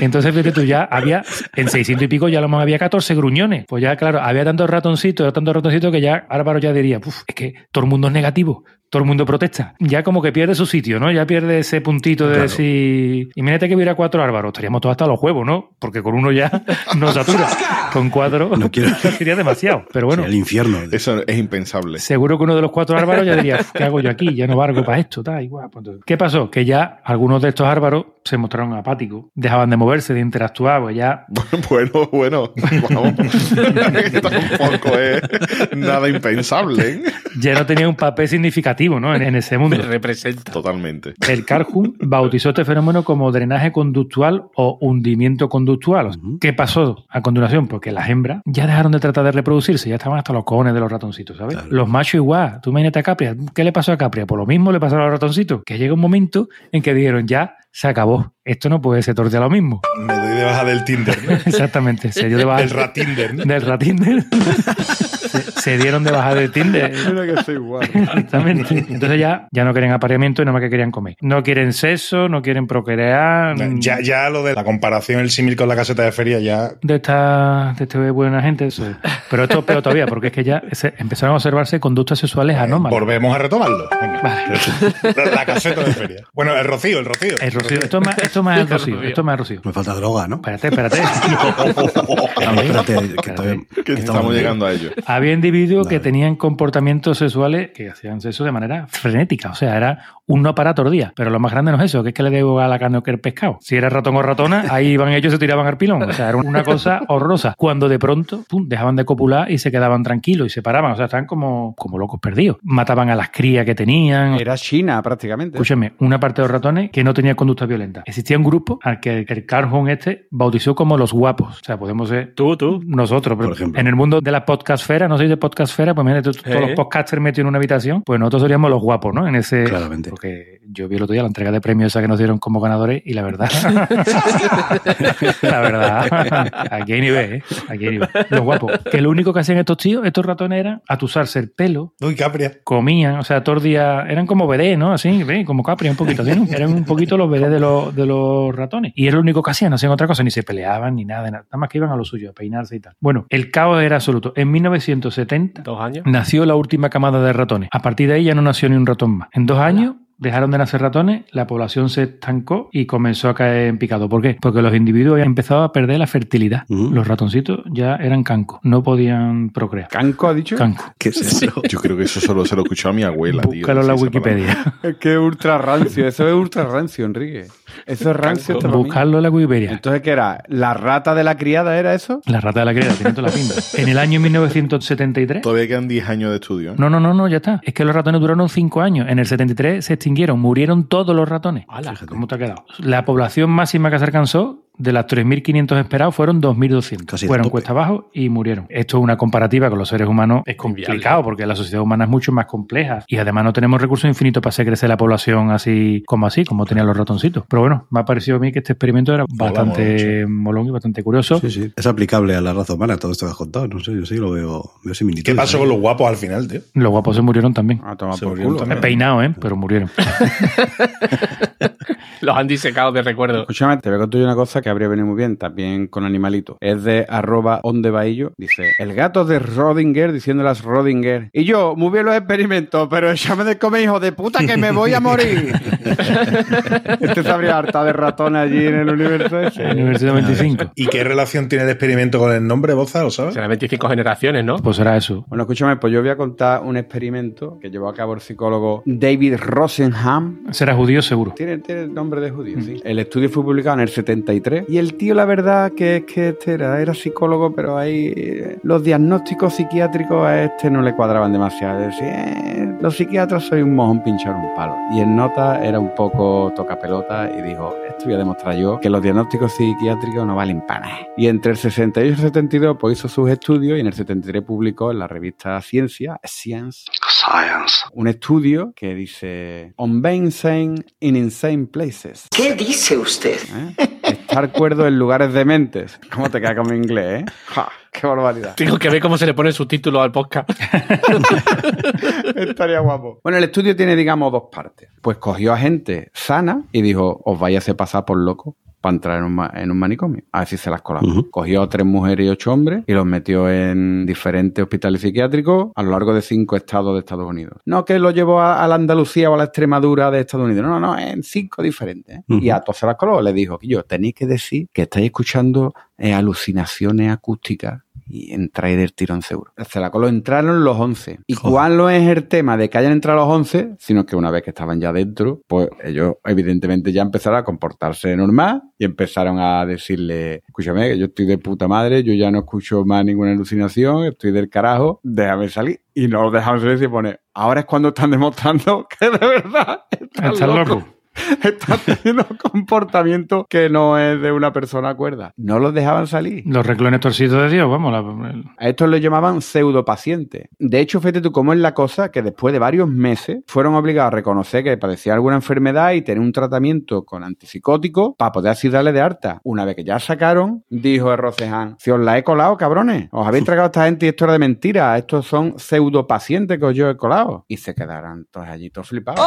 Entonces, fíjate tú, ya había, en 600 y pico ya lo más había 14 gruñones. Pues ya, claro, había tantos ratoncitos, tantos ratoncitos que ya Álvaro ya diría, "Uf, es que todo el mundo es negativo, todo el mundo protesta. Ya como que pierde su sitio, ¿no? Ya pierde ese puntito de Claro. decir, imagínate que hubiera cuatro Álvaros, estaríamos todos hasta los huevos, ¿no? Porque con uno ya [LAUGHS] nos satura. Con cuatro No quiero- [LAUGHS] sería demasiado. Pero bueno, Sería el infierno. Eso es impensable. Seguro que uno de los cuatro árbaros ya diría, ¿qué hago yo aquí? Ya no valgo para esto, tal, igual. Pues ¿Qué pasó? Que ya algunos de estos árbaros se mostraron apáticos, dejaban de moverse, de interactuar, pues ya [LAUGHS] Bueno, bueno, vamos. [LAUGHS] Tampoco es nada impensable. ¿eh? ya no tenía un papel significativo ¿no? en, en ese mundo. Representa. Totalmente. El Carhum bautizó este fenómeno como drenaje conductual o hundimiento conductual. ¿Qué pasó a continuación? Porque las hembras ya dejaron de tratar de reproducirse, ya estaban hasta los cojones de los ratoncitos, ¿sabes? Claro. Los machos igual. Tú imagínate a Capria. ¿Qué le pasó a Capria? Por lo mismo le pasó a los ratoncitos. Que llega un momento en que dijeron, ya se acabó. Esto no puede ser todo lo mismo. Me doy de baja del Tinder, ¿no? [LAUGHS] Exactamente. Se dio de baja Del Ratinder, ¿no? del Ratinder. [LAUGHS] se, se dieron de baja del Tinder. [LAUGHS] Mira que soy guapo. Exactamente. Entonces ya, ya no querían apareamiento y nada más que querían comer. No quieren sexo, no quieren procrear. Ya, ya lo de la comparación, el símil con la caseta de feria, ya. De esta, de este buena gente, eso es. Pero esto es peor todavía, porque es que ya se- empezaron a observarse conductas sexuales anómalas. Volvemos a retomarlo. Venga. La, la caseta de feria. Bueno, el rocío, el rocío. El rocío, esto es más, esto es más el rocío, esto el rocío. Me falta droga, ¿no? Espérate, espérate. [LAUGHS] [LAUGHS] Ver, espérate, que todavía- Que estamos llegando a ello. Había individuos que tenían comportamientos sexuales que hacían sexo de manera frenética. O sea, era un no para todos días. Pero lo más grande no es eso, que es que le debo a la carne que el pescado. Si era ratón o ratona, ahí iban ellos y se tiraban al pilón. O sea, era una cosa [LAUGHS] horrorosa. Cuando de pronto, pum, dejaban de copular y se quedaban tranquilos y se paraban. O sea, estaban como, como locos perdidos. Mataban a las crías que tenían. Era China, prácticamente. Escúchame, una parte de los ratones que no tenía conducta violenta. Existía un grupo al que el Carl este bautizó como los guapos. O sea, podemos ser Tú, tú. nosotros, Por ejemplo. en el mundo de la podcastfera, no soy de podcastfera, pues mira, todos Eh. los podcasters metidos en una habitación, pues nosotros seríamos los guapos, ¿no? En ese. Claramente. Porque yo vi el otro día la entrega de premios esa que nos dieron como ganadores y la verdad. [LAUGHS] la verdad. Aquí hay nivel, ¿eh? Aquí hay nivel. Los guapos. Que lo único que hacían estos tíos, estos ratones, era atusarse el pelo, Uy, Capria. comían, o sea, todos los días eran como BD, ¿no? Así, ¿ves? como Capri, un poquito ¿no? Eran un poquito los BD de los, de los ratones. Y era lo único que hacían, no hacían otra cosa, ni se peleaban, ni nada, nada más que iban a lo suyo, a peinarse y tal. Bueno, el caos era absoluto. En 1970 Dos años. nació la última camada de ratones. A partir de ahí ya no nació ni un ratón más. En dos años dejaron de nacer ratones, la población se estancó y comenzó a caer en picado. ¿Por qué? Porque los individuos habían empezado a perder la fertilidad. Los ratoncitos ya eran cancos, no podían procrear. ¿Canco ha dicho? Canco. ¿Qué es eso? Yo creo que eso solo se lo escuchó a mi abuela, tío. Búscalo en la. Wikipedia. Es que es ultra rancio. Eso es ultra rancio, Enrique. Eso es rancio. Buscarlo en la Wikipedia. Entonces, ¿qué era? ¿La rata de la criada era eso? La rata de la criada, tiene toda la pinta. [LAUGHS] En el año 1973. Todavía quedan 10 años de estudio. ¿eh? No, no, no, no, ya está. Es que los ratones duraron 5 años. En el 73 se extinguieron, murieron todos los ratones. Ala. ¿Cómo te ha quedado? La población máxima que se alcanzó, de las 3.500 esperados, fueron 2.200. Casi el Fueron tope. cuesta abajo y murieron. Esto es una comparativa con los seres humanos. Es complicado porque la sociedad humana es mucho más compleja. Y además no tenemos recursos infinitos para hacer crecer la población así como así, como tenían los ratoncitos. Pero bueno, me ha parecido a mí que este experimento era bastante molón y bastante curioso. Sí, sí. Es aplicable a la raza humana todo esto que has contado. No sé, yo sí lo veo, veo similitudes. ¿Qué pasó ahí. con los guapos al final, tío? Los guapos se murieron también. A tomar Se por culo. también. Peinados, ¿eh? Pero murieron. [LAUGHS] [LAUGHS] Los han disecado de recuerdo. Escúchame, te voy a contar yo una cosa que habría venido muy bien, también con animalito. Es de arroba ondebaillo. Dice, el gato de Rodinger diciéndole a Rodinger. Y yo, muy bien los experimentos, pero échame de comer, hijo de puta, que me voy a morir. [LAUGHS] este se habría harta de ratón allí en el universo ese. Universidad 25. ¿Y qué relación tiene el experimento con el nombre, Boza? ¿Lo sabes? Serán 25 generaciones, ¿no? Pues era eso. Bueno, escúchame, pues yo voy a contar un experimento que llevó a cabo el psicólogo David Rosenham. Será judío seguro. Tiene, tiene nombre nombre de judío, sí. El estudio fue publicado en el 73 y el tío, la verdad, que es que este era, era psicólogo, pero ahí eh, los diagnósticos psiquiátricos a este no le cuadraban demasiado. Decía, "Eh, los psiquiatras soy un mojón pinchar un palo. Y en nota era un poco toca pelota y dijo, esto voy a demostrar yo que los diagnósticos psiquiátricos no valen para nada. Y entre el 68 y el 72 pues hizo sus estudios y en el 73 publicó en la revista Ciencia, Science, un estudio que dice On being sane in insane places. ¿Qué dice usted? ¿eh? Estar cuerdo en lugares dementes. ¿Cómo te queda con mi inglés, eh? Ja, ¡Qué barbaridad! Tengo que ver cómo se le pone el subtítulo al podcast. [LAUGHS] Estaría guapo. Bueno, el estudio tiene, digamos, dos partes. Pues cogió a gente sana y dijo, os vais a hacer pasar por loco para entrar en un, en un manicomio. A ver si se las. Ujú. Cogió a tres mujeres y ocho hombres y los metió en diferentes hospitales psiquiátricos a lo largo de cinco estados de Estados Unidos. No que lo llevó a, a la Andalucía o a la Extremadura de Estados Unidos. No, no, no, en cinco diferentes. ¿eh? Y a todos se las coló. Les dijo, yo, tenéis que decir que estáis escuchando eh, alucinaciones acústicas y entráis del tirón seguro. Se la coló, entraron los 11. ¿Y Joder. cuál no es el tema de que hayan entrado los 11? Sino que una vez que estaban ya dentro, pues ellos evidentemente ya empezaron a comportarse normal y empezaron a decirle, escúchame, que yo estoy de puta madre, yo ya no escucho más ninguna alucinación, estoy del carajo, déjame salir. Y no los dejaron salir y se pone, ahora es cuando están demostrando que de verdad están locos loco. [LAUGHS] está teniendo comportamiento que no es de una persona cuerda. No los dejaban salir. Los reclones torcidos de Dios, vamos. la- A estos les llamaban pseudopacientes. De hecho, fíjate tú cómo es la cosa que después de varios meses fueron obligados a reconocer que padecía alguna enfermedad y tener un tratamiento con antipsicóticos para poder así darle de harta. Una vez que ya sacaron, dijo el Rocehan, si os la he colado, cabrones, os habéis [LAUGHS] tragado a esta gente y esto era de mentira, estos son pseudopacientes que os yo he colado. Y se quedaron todos allí todos flipados.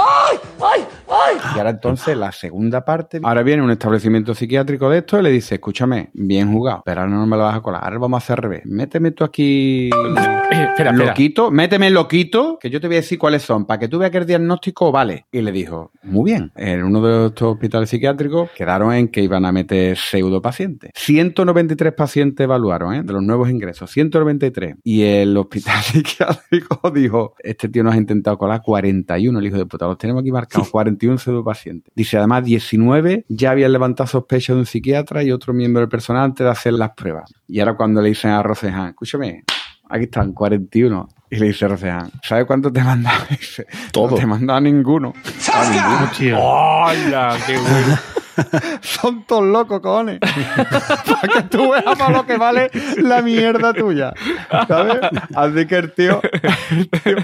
Y ahora entonces la segunda parte. Ahora viene un establecimiento psiquiátrico de esto y le dice, escúchame, bien jugado, pero ahora no me lo vas a colar. Ahora vamos a hacer al revés. Méteme tú aquí [COUGHS] espera, espera. loquito, méteme loquito, que yo te voy a decir cuáles son, para que tú veas que el diagnóstico vale. Y le dijo, muy bien. En uno de estos hospitales psiquiátricos quedaron en que iban a meter pseudopacientes. 193 pacientes evaluaron, ¿eh? de los nuevos ingresos, 193. Y el hospital [LAUGHS] psiquiátrico dijo, este tío nos ha intentado colar 41, el hijo de puta, los tenemos aquí marcados, 41 Dice, además, 19 ya habían levantado sospecha de un psiquiatra y otro miembro del personal antes de hacer las pruebas. Y ahora cuando le dicen a Rocehan, escúchame, aquí están, 41. Y le dice Rocehan, ¿sabes cuánto te mandaba? [LAUGHS] Dice, Todo. No te mandaba ninguno. A ninguno. Hostia. ¡Hola! ¡Qué bueno! [LAUGHS] Son todos locos, cojones. [LAUGHS] Para que tú veas para lo que vale la mierda tuya. ¿Sabes? Así que el tío, el tío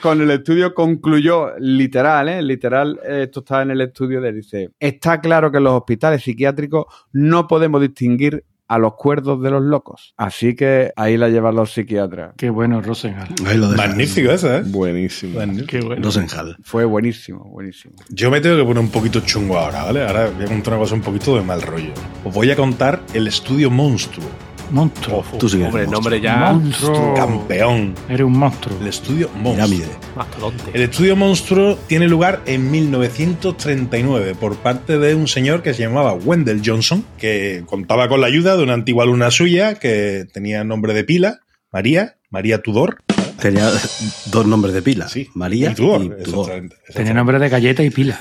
con el estudio concluyó, literal, ¿eh? Literal, eh, esto está en el estudio de, dice, está claro que en los hospitales psiquiátricos no podemos distinguir a los cuerdos de los locos. Así que ahí la llevan los psiquiatras. Qué bueno, Rosenhal. Ahí lo dejan. Magnífico ese, ¿eh? Buenísimo. Magnífico. ¡Qué bueno! Rosenhal. Fue buenísimo, buenísimo. Yo me tengo que poner un poquito chungo ahora, ¿vale? Ahora voy a contar una cosa un poquito de mal rollo. Os voy a contar el estudio Monstruo. Monstruo. Tú sí que eres Hombre, el monstruo. nombre ya. Monstruo. Campeón. Eres un monstruo. El estudio Monstruo. Mastodonte. El estudio Monstruo tiene lugar en 1939 por parte de un señor que se llamaba Wendell Johnson, que contaba con la ayuda de una antigua alumna suya que tenía nombre de pila, María, María Tudor. Tenía dos nombres de pila. Sí, María y Tudor. y Tudor. exactamente, Tenía exactamente. nombre de galleta y pila.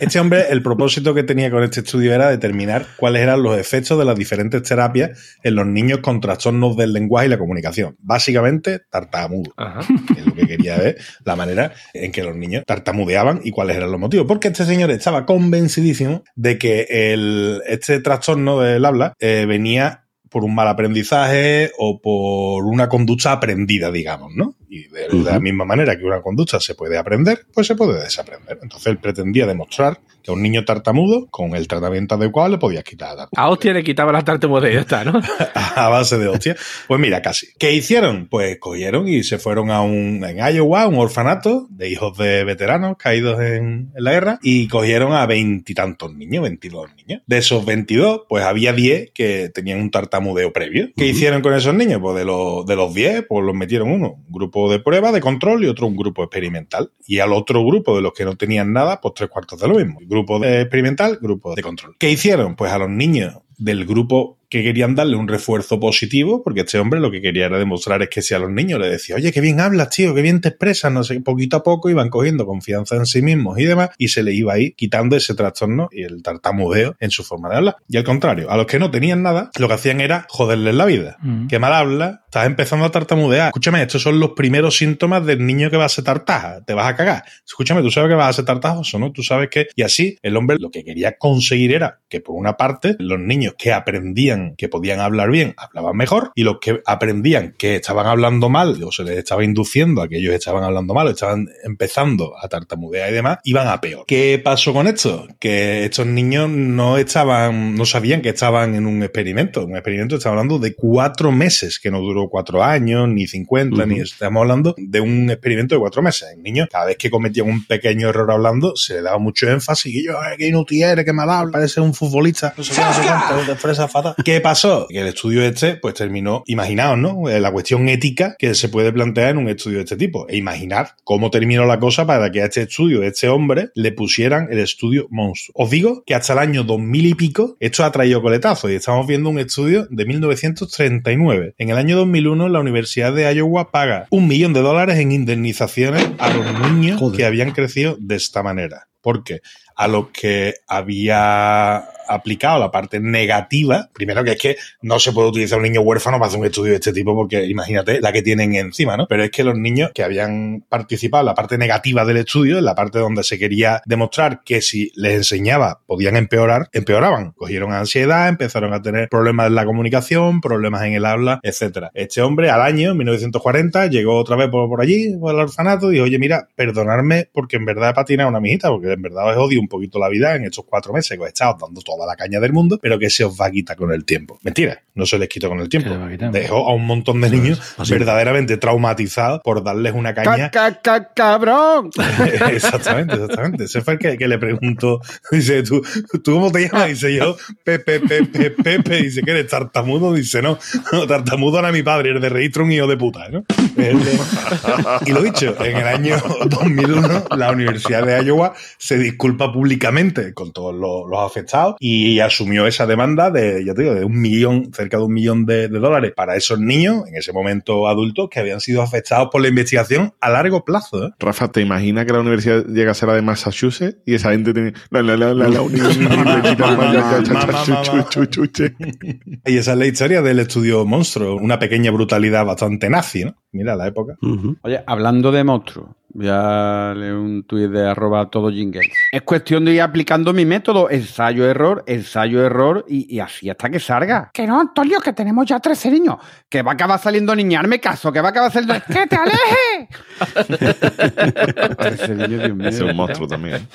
Este hombre, el propósito que tenía con este estudio era determinar cuáles eran los efectos de las diferentes terapias en los niños con trastornos del lenguaje y la comunicación. Básicamente, tartamudo. Ajá. es lo que quería ver, la manera en que los niños tartamudeaban y cuáles eran los motivos. Porque este señor estaba convencidísimo de que el, este trastorno del habla eh, venía por un mal aprendizaje o por una conducta aprendida, digamos, ¿no? Y de, de la Ujú. misma manera que una conducta se puede aprender, pues se puede desaprender. Entonces él pretendía demostrar que a un niño tartamudo, con el tratamiento adecuado, le podías quitar la tartamudez A hostia le quitaba la tartamudez y ya está, ¿no? [LAUGHS] a base de hostia. Pues mira, casi. ¿Qué hicieron? Pues cogieron y se fueron a un, en Iowa, un orfanato de hijos de veteranos caídos en, en la guerra y cogieron a veintitantos niños, veintidós niños. De esos veintidós, pues había diez que tenían un tartamudeo previo. ¿Qué hicieron con esos niños? Pues de los, de los diez, pues los metieron uno, un grupo de prueba, de control y otro un grupo experimental. Y al otro grupo de los que no tenían nada, pues tres cuartos de lo mismo. Grupo de experimental, grupo de control. ¿Qué hicieron? Pues a los niños del grupo que querían darle un refuerzo positivo, porque este hombre lo que quería era demostrar es que si a los niños le decía, oye, qué bien hablas, tío, qué bien te expresas, no sé, poquito a poco iban cogiendo confianza en sí mismos y demás, y se le iba ahí quitando ese trastorno y el tartamudeo en su forma de hablar. Y al contrario, a los que no tenían nada, lo que hacían era joderles la vida. Mm. Qué mal habla, estás empezando a tartamudear. Escúchame, estos son los primeros síntomas del niño que va a ser tartaja, te vas a cagar. Escúchame, tú sabes que vas a ser tartajoso, ¿no? Tú sabes que... Y así, el hombre lo que quería conseguir era que, por una parte, los niños que aprendían que podían hablar bien, hablaban mejor, y los que aprendían que estaban hablando mal, o se les estaba induciendo a que ellos estaban hablando mal, o estaban empezando a tartamudear y demás, iban a peor. ¿Qué pasó con esto? Que estos niños no estaban, no sabían que estaban en un experimento. Un experimento, estamos hablando de cuatro meses, que no duró cuatro años, ni 50, ni estamos hablando de un experimento de cuatro meses. El niño, cada vez que cometían un pequeño error hablando, se le daba mucho énfasis y yo, "Ay, qué inútil eres, qué mal habla, parece un futbolista, no sé qué, no sé cuánto, te expresas fatal. ¿Qué pasó? Que el estudio este, pues terminó, imaginaos, ¿no? Eh, La cuestión ética que se puede plantear en un estudio de este tipo. E imaginar cómo terminó la cosa para que a este estudio, de este hombre, le pusieran el estudio monstruo. Os digo que hasta el año 2000 y pico, esto ha traído coletazos y estamos viendo un estudio de 1939. En el año 2001, la Universidad de Iowa paga un millón de dólares en indemnizaciones a los niños Joder. que habían crecido de esta manera. ¿Por qué? A los que había aplicado la parte negativa, primero que es que no se puede utilizar un niño huérfano para hacer un estudio de este tipo porque imagínate la que tienen encima, ¿no? Pero es que los niños que habían participado en la parte negativa del estudio, en la parte donde se quería demostrar que si les enseñaba podían empeorar, empeoraban. Cogieron ansiedad, empezaron a tener problemas en la comunicación, problemas en el habla, etcétera. Este hombre al año, en 1940, llegó otra vez por, allí, por el orfanato, y dijo, oye, mira, perdonadme porque en verdad he patinado una mijita, porque en verdad os odio un poquito la vida en estos cuatro meses que he estado dando toda la caña del mundo, pero que se os va a quitar con el tiempo. Mentira, no se les quitó con el tiempo. Dejó a un montón de niños así. verdaderamente traumatizados por darles una caña ¡Ca, ca, ca, cabrón! [LAUGHS] exactamente, exactamente. Ese fue el que, que le preguntó. Dice, ¿tú, ¿tú cómo te llamas? Dice yo, Pepe, Pepe, Pepe. Dice que eres tartamudo. Dice, no, no, tartamudo era mi padre, el de registro un hijo de puta, ¿no? De- Y lo dicho, en el año 2001, la Universidad de Iowa se disculpa públicamente con todos los, los afectados y asumió esa demanda de, ya te digo, de un millón, cerca de un millón de, de dólares para esos niños, en ese momento adultos, que habían sido afectados por la investigación a largo plazo, ¿eh? Rafa, ¿te imaginas que la universidad llega a ser la de Massachusetts y esa gente tiene la la la la la universidad [LAUGHS] Y esa es la historia del estudio monstruo, una pequeña brutalidad bastante nazi, ¿no? Mira la época. Oye, hablando de monstruos, voy a leer un tuit de arroba todo jingle. Es cuestión de ir aplicando mi método, ensayo-error, ensayo-error y, y así hasta que salga. Que no, Antonio, que tenemos ya 13 niños. Que va a acabar saliendo niñarme caso, que va a acabar saliendo... ¡Que te alejes! [LAUGHS] Ese niño, Dios mío. Es un monstruo también.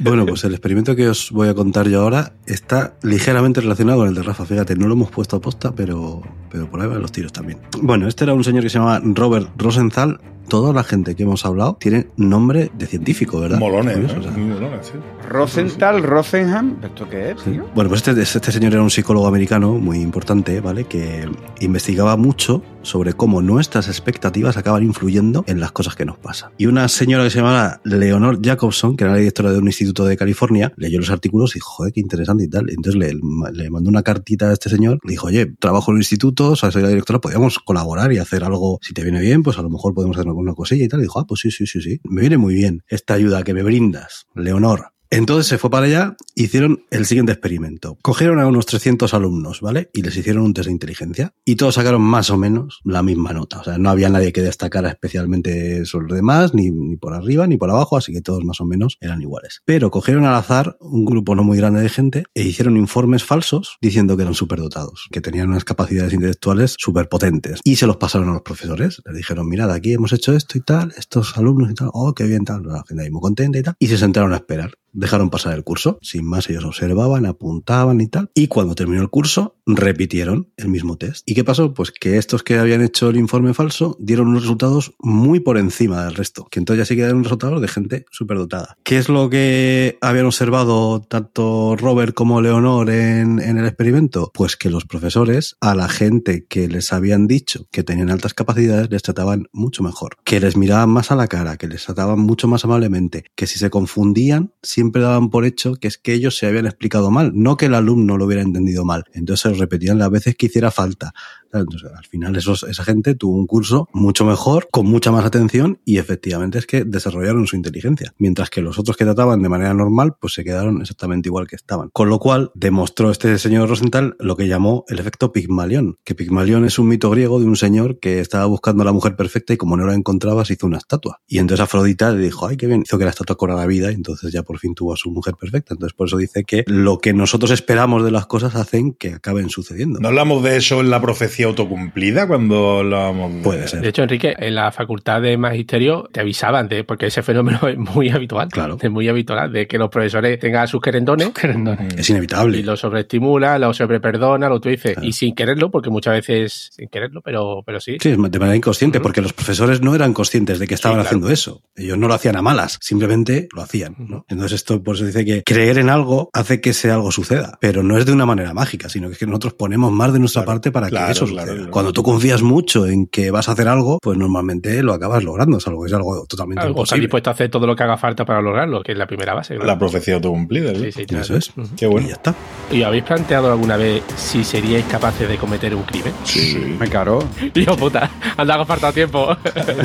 Bueno, pues el experimento que os voy a contar yo ahora está ligeramente relacionado con el de Rafa. Fíjate, no lo hemos puesto a posta, pero, pero por ahí van los tiros también. Bueno, este era un señor que se llamaba Robert Rosenthal. Toda la gente que hemos hablado tiene nombre de científico, ¿verdad? Molones, ¿eh? o sea. Muy molones, sí. Rosenthal, Rosenham, ¿esto qué es, Sí. tío? Bueno, pues este, este señor era un psicólogo americano muy importante, ¿vale? Que investigaba mucho sobre cómo nuestras expectativas acaban influyendo en las cosas que nos pasan. Y una señora que se llamaba Leonor Jacobson, que era la directora de un instituto de California, leyó los artículos y dijo, joder, qué interesante y tal. Entonces le, le mandó una cartita a este señor, le dijo, oye, trabajo en un instituto, soy la directora, podríamos colaborar y hacer algo, si te viene bien, pues a lo mejor podemos hacer alguna cosilla y tal. Y dijo, ah, pues sí, sí, sí, sí, me viene muy bien esta ayuda que me brindas, Leonor. Entonces se fue para allá, hicieron el siguiente experimento. Cogieron a unos 300 alumnos, ¿vale? Y les hicieron un test de inteligencia. Y todos sacaron más o menos la misma nota. O sea, no había nadie que destacara especialmente sobre los demás, ni, ni por arriba, ni por abajo, así que todos más o menos eran iguales. Pero cogieron al azar un grupo no muy grande de gente e hicieron informes falsos diciendo que eran superdotados, que tenían unas capacidades intelectuales súper potentes. Y se los pasaron a los profesores. Les dijeron, mirad, aquí hemos hecho esto y tal, estos alumnos y tal, oh, qué bien tal, la gente ahí muy contenta y tal. Y se sentaron a esperar. Dejaron pasar el curso. Sin más, ellos observaban, apuntaban y tal. Y cuando terminó el curso, repitieron el mismo test. ¿Y qué pasó? Pues que estos que habían hecho el informe falso dieron unos resultados muy por encima del resto. Que entonces ya sí que eran resultados de gente superdotada. ¿Qué es lo que habían observado tanto Robert como Leonor en, en el experimento? Pues que los profesores a la gente que les habían dicho que tenían altas capacidades les trataban mucho mejor. Que les miraban más a la cara, que les trataban mucho más amablemente. Que si se confundían, siempre siempre daban por hecho que es que ellos se habían explicado mal, no que el alumno lo hubiera entendido mal. Entonces repetían las veces que hiciera falta. Entonces, al final esa gente tuvo un curso mucho mejor, con mucha más atención y efectivamente es que desarrollaron su inteligencia. Mientras que los otros que trataban de manera normal, pues se quedaron exactamente igual que estaban. Con lo cual demostró este señor Rosenthal lo que llamó el efecto Pigmalión, que Pigmalión es un mito griego de un señor que estaba buscando a la mujer perfecta y como no la encontraba se hizo una estatua. Y entonces Afrodita le dijo, ay, qué bien, hizo que la estatua cobrara vida y entonces ya por fin tuvo a su mujer perfecta. Entonces por eso dice que lo que nosotros esperamos de las cosas hacen que acaben sucediendo. ¿No hablamos de eso en la profecía autocumplida cuando hablábamos de... Puede ser. De hecho, Enrique, en la facultad de magisterio te avisaban de, porque ese fenómeno [LAUGHS] es muy habitual. Claro. Es muy habitual de que los profesores tengan sus querendones Querendones. Es inevitable. y lo sobreestimula, lo sobreperdona, lo tú dices, Claro. y sin quererlo, porque muchas veces sin quererlo, pero, pero sí. Sí, de manera inconsciente, porque los profesores no eran conscientes de que estaban claro. haciendo eso. Ellos no lo hacían a malas, simplemente lo hacían. ¿no? Entonces esto por eso dice que creer en algo hace que ese algo suceda, pero no es de una manera mágica, sino que es que nosotros ponemos más de nuestra Claro, parte para claro, que eso suceda. claro. Cuando tú confías mucho en que vas a hacer algo, pues normalmente lo acabas logrando, salvo que es algo totalmente O estás imposible. dispuesto a hacer todo lo que haga falta para lograrlo, que es la primera base. La profecía autocumplida, ¿sí? Sí, sí, claro. Eso es. Qué bueno. Y ya está. ¿Y habéis planteado alguna vez si seríais capaces de cometer un crimen? Sí. Me caro. Hijo puta, anda hago falta tiempo.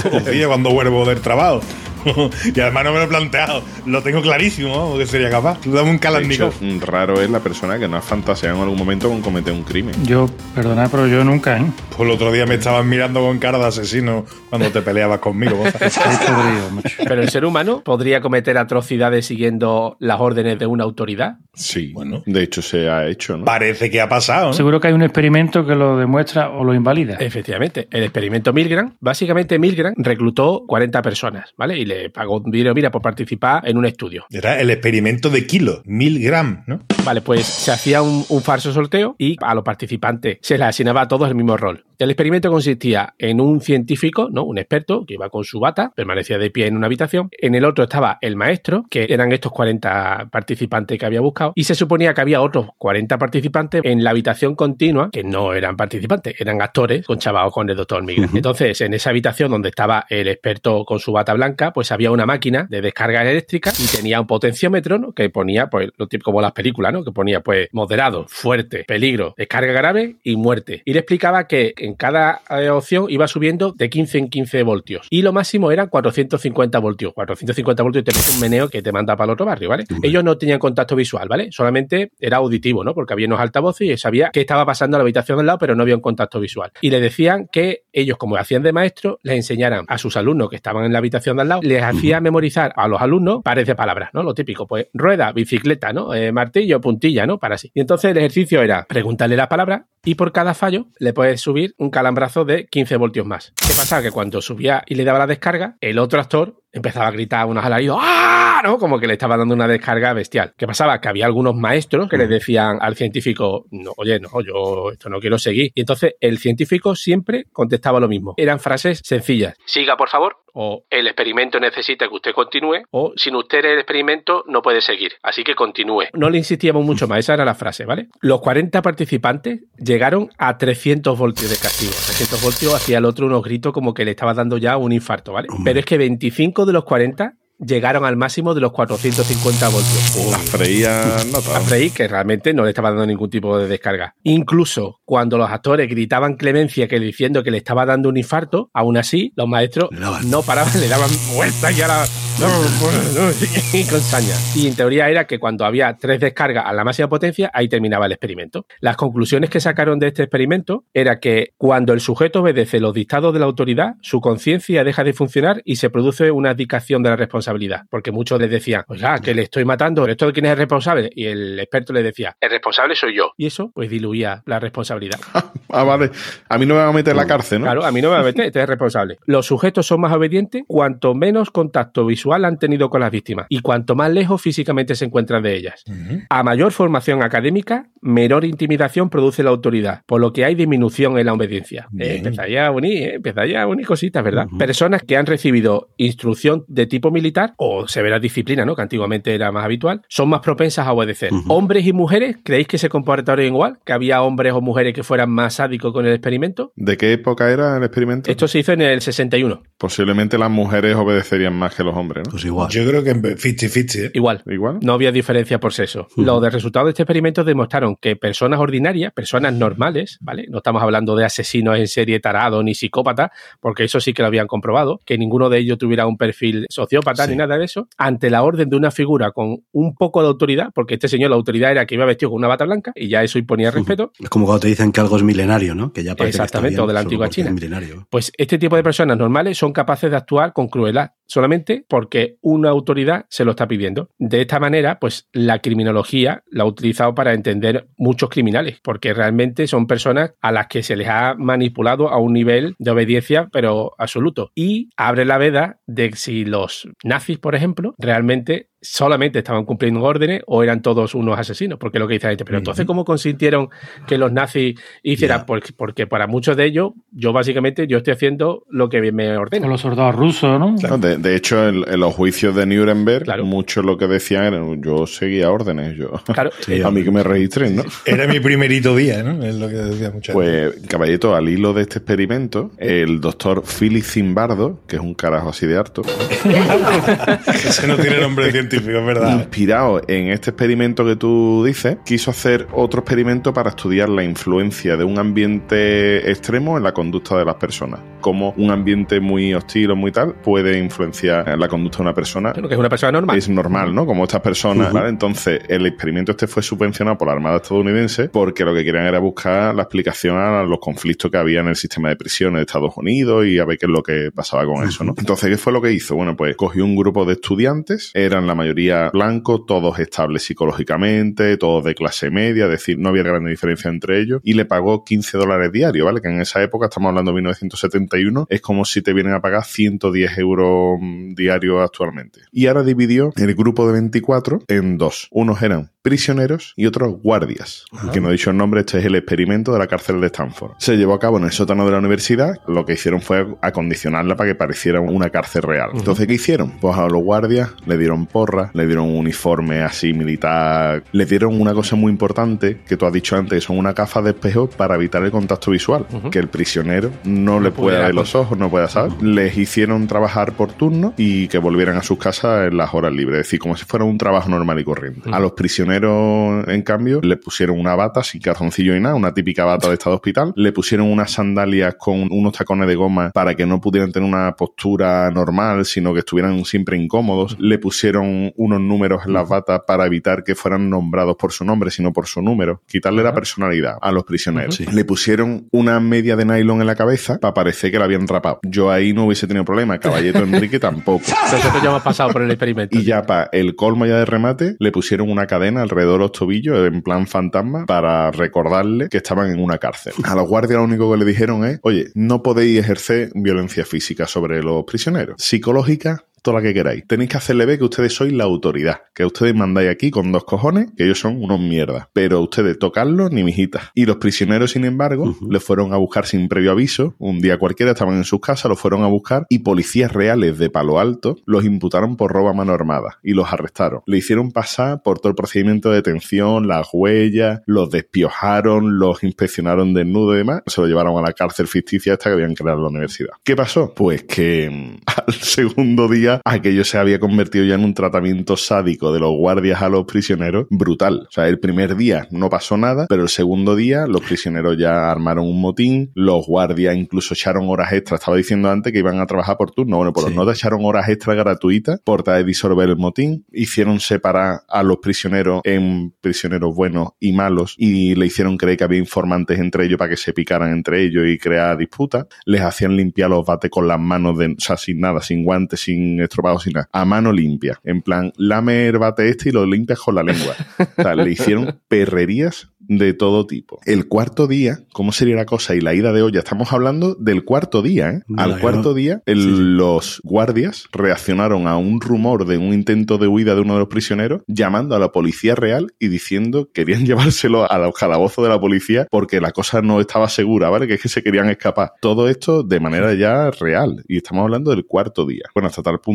Confía cuando vuelvo del trabajo. [LAUGHS] y además no me lo he planteado. Lo tengo clarísimo, ¿no? que sería capaz. Tú dame un mm, raro es la persona que no ha fantaseado en algún momento con cometer un crimen. Yo, perdonad, pero yo nunca, ¿eh? Pues el otro día me estabas mirando con cara de asesino cuando te peleabas conmigo. [LAUGHS] Pero el ser humano podría cometer atrocidades siguiendo las órdenes de una autoridad. Sí. Bueno. De hecho, se ha hecho, ¿no? Parece que ha pasado. ¿no? Seguro que hay un experimento que lo demuestra o lo invalida. Efectivamente, el experimento Milgram, básicamente Milgram reclutó 40 personas, ¿vale? Y le pagó un dinero, mira, por participar en un estudio. Era el experimento de kilo, mil gramos, ¿no? Vale, pues se hacía un, un falso sorteo y a los participantes se les asignaba a todos el mismo rol. El experimento consistía en un científico, ¿no? Un experto que iba con su bata, permanecía de pie en una habitación. En el otro estaba el maestro, que eran estos 40 participantes que había buscado. Y se suponía que había otros 40 participantes en la habitación continua, que no eran participantes, eran actores con chavaos con el doctor Miguel. Entonces, en esa habitación donde estaba el experto con su bata blanca, pues había una máquina de descarga eléctrica y tenía un potenciómetro, ¿no? Que ponía, pues, lo típico como las películas, ¿no? Que ponía, pues, moderado, fuerte, peligro, descarga grave y muerte. Y le explicaba que en cada eh, opción iba subiendo de 15 en 15 voltios. Y lo máximo eran 450 voltios. 450 voltios te mete un meneo que te manda para el otro barrio, ¿vale? Ellos no tenían contacto visual, ¿vale? Solamente era auditivo, ¿no? Porque había unos altavoces y sabía qué estaba pasando en la habitación al lado, pero no había un contacto visual. Y le decían que ellos, como hacían de maestro, les enseñaran a sus alumnos que estaban en la habitación de al lado, les hacía memorizar a los alumnos pares de palabras, ¿no? Lo típico, pues rueda, bicicleta, ¿no? Eh, martillo, puntilla, ¿no? Para así. Y entonces el ejercicio era preguntarle las palabras y por cada fallo le puedes subir un calambrazo de 15 voltios más. ¿Qué pasaba? Que cuando subía y le daba la descarga, el otro actor empezaba a gritar unos alaridos, ¡ah! ¿no? Como que le estaba dando una descarga bestial. ¿Qué pasaba? Que había algunos maestros que le decían al científico, no, oye, no, yo esto no quiero seguir. Y entonces el científico siempre contestaba lo mismo. Eran frases sencillas. Siga, por favor. O el experimento necesita que usted continúe. O sin usted el experimento no puede seguir. Así que continúe. No le insistíamos mucho más. Esa era la frase, ¿vale? Los 40 participantes llegaron a 300 voltios de castigo. 300 voltios hacía el otro unos gritos como que le estaba dando ya un infarto, ¿vale? Pero es que 25 de los 40 llegaron al máximo de los 450 voltios. La freía notado. A Frey, que realmente no le estaba dando ningún tipo de descarga. Incluso cuando los actores gritaban clemencia que diciendo que le estaba dando un infarto, aún así los maestros no paraban, le daban [LAUGHS] vueltas y ahora no, no, y con saña. Y en teoría era que cuando había tres descargas a la máxima potencia, ahí terminaba el experimento. Las conclusiones que sacaron de este experimento era que cuando el sujeto obedece los dictados de la autoridad, su conciencia deja de funcionar y se produce una abdicación de la responsabilidad. Porque muchos les decían, oiga, que le estoy matando, ¿esto de quién es el responsable? Y el experto le decía, el responsable soy yo. Y eso, pues diluía la responsabilidad. [LAUGHS] Ah, vale. A mí no me van a meter en la cárcel, ¿no? Claro, a mí no me va a meter, este es responsable. Los sujetos son más obedientes cuanto menos contacto visual han tenido con las víctimas y cuanto más lejos físicamente se encuentran de ellas. A mayor formación académica, menor intimidación produce la autoridad, por lo que hay disminución en la obediencia. Eh, empezáis a unir, eh, empezáis a unir cositas, ¿verdad? Personas que han recibido instrucción de tipo militar militar o severa disciplina, ¿no? Que antiguamente era más habitual, son más propensas a obedecer. Hombres y mujeres, ¿creéis que se comportaron igual? ¿Que había hombres o mujeres que fueran más sádicos con el experimento? ¿De qué época era el experimento? Esto se hizo en el 61. Posiblemente las mujeres obedecerían más que los hombres, ¿no? Pues igual. Yo creo que en 50-50, ¿eh? Igual. Igual. No había diferencia por sexo. Los de resultados de este experimento demostraron que personas ordinarias, personas normales, ¿vale? No estamos hablando de asesinos en serie tarados ni psicópatas, porque eso sí que lo habían comprobado, que ninguno de ellos tuviera un perfil sociópata ni nada de eso, ante la orden de una figura con un poco de autoridad, porque este señor la autoridad era que iba vestido con una bata blanca y ya eso imponía respeto, Es como cuando te dicen que algo es milenario, ¿no? Que ya parece que está Exactamente, bien o de la antigua China. milenario. Pues este tipo de personas normales son capaces de actuar con crueldad, solamente porque una autoridad se lo está pidiendo. De esta manera, pues la criminología la ha utilizado para entender muchos criminales, porque realmente son personas a las que se les ha manipulado a un nivel de obediencia, pero absoluto. Y abre la veda de si los nazis, por ejemplo, realmente solamente estaban cumpliendo órdenes o eran todos unos asesinos, porque es lo que dice la gente. Pero entonces, ¿cómo consintieron que los nazis hicieran? Porque, porque para muchos de ellos, yo básicamente, yo estoy haciendo lo que me Con ordenan. los soldados rusos, ¿no? De, de hecho, en, en los juicios de Nuremberg, Claro. muchos lo que decían era yo seguía órdenes, yo Claro, [LAUGHS] a mí que me registren, ¿no? Era mi primerito día, ¿no? Es lo que decía mucha gente. Pues, caballito, al hilo de este experimento, el doctor Philip Zimbardo, que es un carajo así de harto, [LAUGHS] Ese no tiene nombre [LAUGHS] científico, es verdad. inspirado en este experimento que tú dices, quiso hacer otro experimento para estudiar la influencia de un ambiente extremo en la conducta de las personas. Cómo un ambiente muy hostil o muy tal puede influenciar la conducta de una persona que es una persona normal. es normal, ¿no? Como estas personas, ¿vale? Entonces, el experimento este fue subvencionado por la Armada estadounidense porque lo que querían era buscar la explicación a los conflictos que había en el sistema de prisiones de Estados Unidos y a ver qué es lo que pasaba con eso, ¿no? Entonces, ¿qué fue lo que hizo? Bueno, pues cogió un grupo de estudiantes, eran la mayoría blancos, todos estables psicológicamente, todos de clase media, es decir, no había gran diferencia entre ellos, y le pagó 15 dólares diarios, ¿vale? Que en esa época, estamos hablando de 1971, es como si te vienen a pagar 110 euros mm, diarios actualmente. Y ahora dividió el grupo de 24 en dos. Unos eran prisioneros y otros guardias. Que no he dicho el nombre, este es el experimento de la cárcel de Stanford. Se llevó a cabo en el sótano de la universidad, lo que hicieron fue acondicionarla para que pareciera una cárcel real. Entonces, ¿qué hicieron? Pues a los guardias le dieron porra, le dieron un uniforme así militar, le dieron una cosa muy importante que tú has dicho antes, son una gafa de espejo para evitar el contacto visual, que el prisionero no, le pueda ver los ojos, no pueda saber. Les hicieron trabajar por turno y que volvieran a sus casas en las horas libres, es decir, como si fuera un trabajo normal y corriente. A los prisioneros, en cambio, le pusieron una bata sin calzoncillo y nada, una típica bata de estado hospital, le pusieron unas sandalias con unos tacones de goma para que no pudieran tener una postura normal, sino que estuvieran siempre incómodos, le pusieron unos números en las batas para evitar que fueran nombrados por su nombre, sino por su número, quitarle la personalidad a los prisioneros. Sí. Le pusieron una media de nylon en la cabeza para parecer que la habían rapado. Yo ahí no hubiese tenido problema, Caballito [LAUGHS] Enrique tampoco. Nosotros ya hemos pasado por el experimento. Y ya para el colmo ya de remate, le pusieron una cadena alrededor de los tobillos en plan fantasma para recordarle que estaban en una cárcel. A los guardias lo único que le dijeron es, oye, no podéis ejercer violencia física sobre los prisioneros. Psicológica, toda la que queráis. Tenéis que hacerle ver que ustedes sois la autoridad, que ustedes mandáis aquí con dos cojones, que ellos son unos mierdas. Pero ustedes tocarlos ni mijitas. Y los prisioneros, sin embargo, le fueron a buscar sin previo aviso. Un día cualquiera estaban en sus casas, los fueron a buscar y policías reales de Palo Alto los imputaron por robo a mano armada y los arrestaron. Le hicieron pasar por todo el procedimiento de detención, las huellas, los despiojaron, los inspeccionaron desnudo y demás. Se lo llevaron a la cárcel ficticia esta que habían creado en la universidad. ¿Qué pasó? Pues que mm, [LAUGHS] al segundo día aquello se había convertido ya en un tratamiento sádico de los guardias a los prisioneros brutal. O sea, el primer día no pasó nada, pero el segundo día los prisioneros ya armaron un motín, los guardias incluso echaron horas extras. Estaba diciendo antes que iban a trabajar por turno. Bueno, por Sí. los notas echaron horas extras gratuitas por de disolver el motín. Hicieron separar a los prisioneros en prisioneros buenos y malos y le hicieron creer que había informantes entre ellos para que se picaran entre ellos y crear disputas. Les hacían limpiar los bates con las manos, de, o sea, sin nada, sin guantes, sin estropado, sin nada. A mano limpia. En plan, lame el bate este y lo limpias con la lengua. O sea, le hicieron perrerías de todo tipo. El cuarto día, ¿cómo sería la cosa? Y la ida de olla, estamos hablando del cuarto día, ¿eh? Al cuarto ¿no? día, el- Sí, sí. los guardias reaccionaron a un rumor de un intento de huida de uno de los prisioneros, llamando a la policía real y diciendo que querían [LAUGHS] llevárselo al calabozo de la policía porque la cosa no estaba segura, ¿vale? Que es que se querían escapar. Todo esto de manera ya real. Y estamos hablando del cuarto día. Bueno, hasta tal punto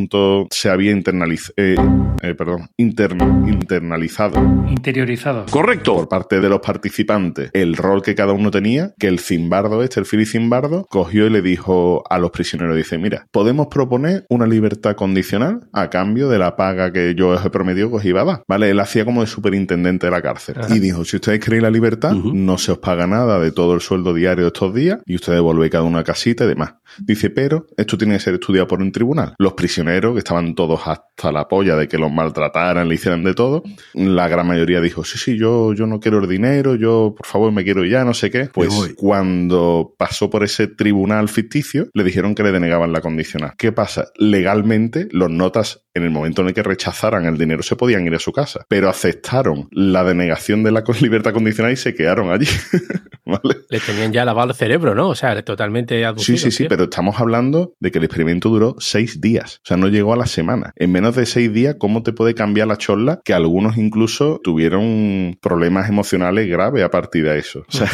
se había internalizado, perdón, intern- internalizado Interiorizado. Correcto. por parte de los participantes el rol que cada uno tenía, que el Zimbardo este, el Philly Zimbardo, cogió y le dijo a los prisioneros, dice, mira, podemos proponer una libertad condicional a cambio de la paga que yo os he prometido que os iba a dar. ¿Vale? Él hacía como de superintendente de la cárcel. Y dijo, si ustedes queréis la libertad, no se os paga nada de todo el sueldo diario de estos días y ustedes volvéis cada uno a casita y demás. Dice, pero esto tiene que ser estudiado por un tribunal. Los prisioneros, que estaban todos hasta la polla de que los maltrataran, le hicieran de todo, la gran mayoría dijo, sí, sí, yo, yo no quiero el dinero, yo por favor me quiero ya, no sé qué. Pues cuando pasó por ese tribunal ficticio, le dijeron que le denegaban la condicional. ¿Qué pasa? Legalmente, los notas, en el momento en el que rechazaran el dinero, se podían ir a su casa, pero aceptaron la denegación de la con- libertad condicional y se quedaron allí. [LAUGHS] ¿Vale? Le tenían ya lavado el cerebro, ¿no? O sea, totalmente Sí, aducido. sí, sí, tío. Pero estamos hablando de que el experimento duró seis días. O sea, no llegó a la semana. En menos de seis días, ¿cómo te puede cambiar la chorla? Que algunos incluso tuvieron problemas emocionales graves a partir de eso. O sea,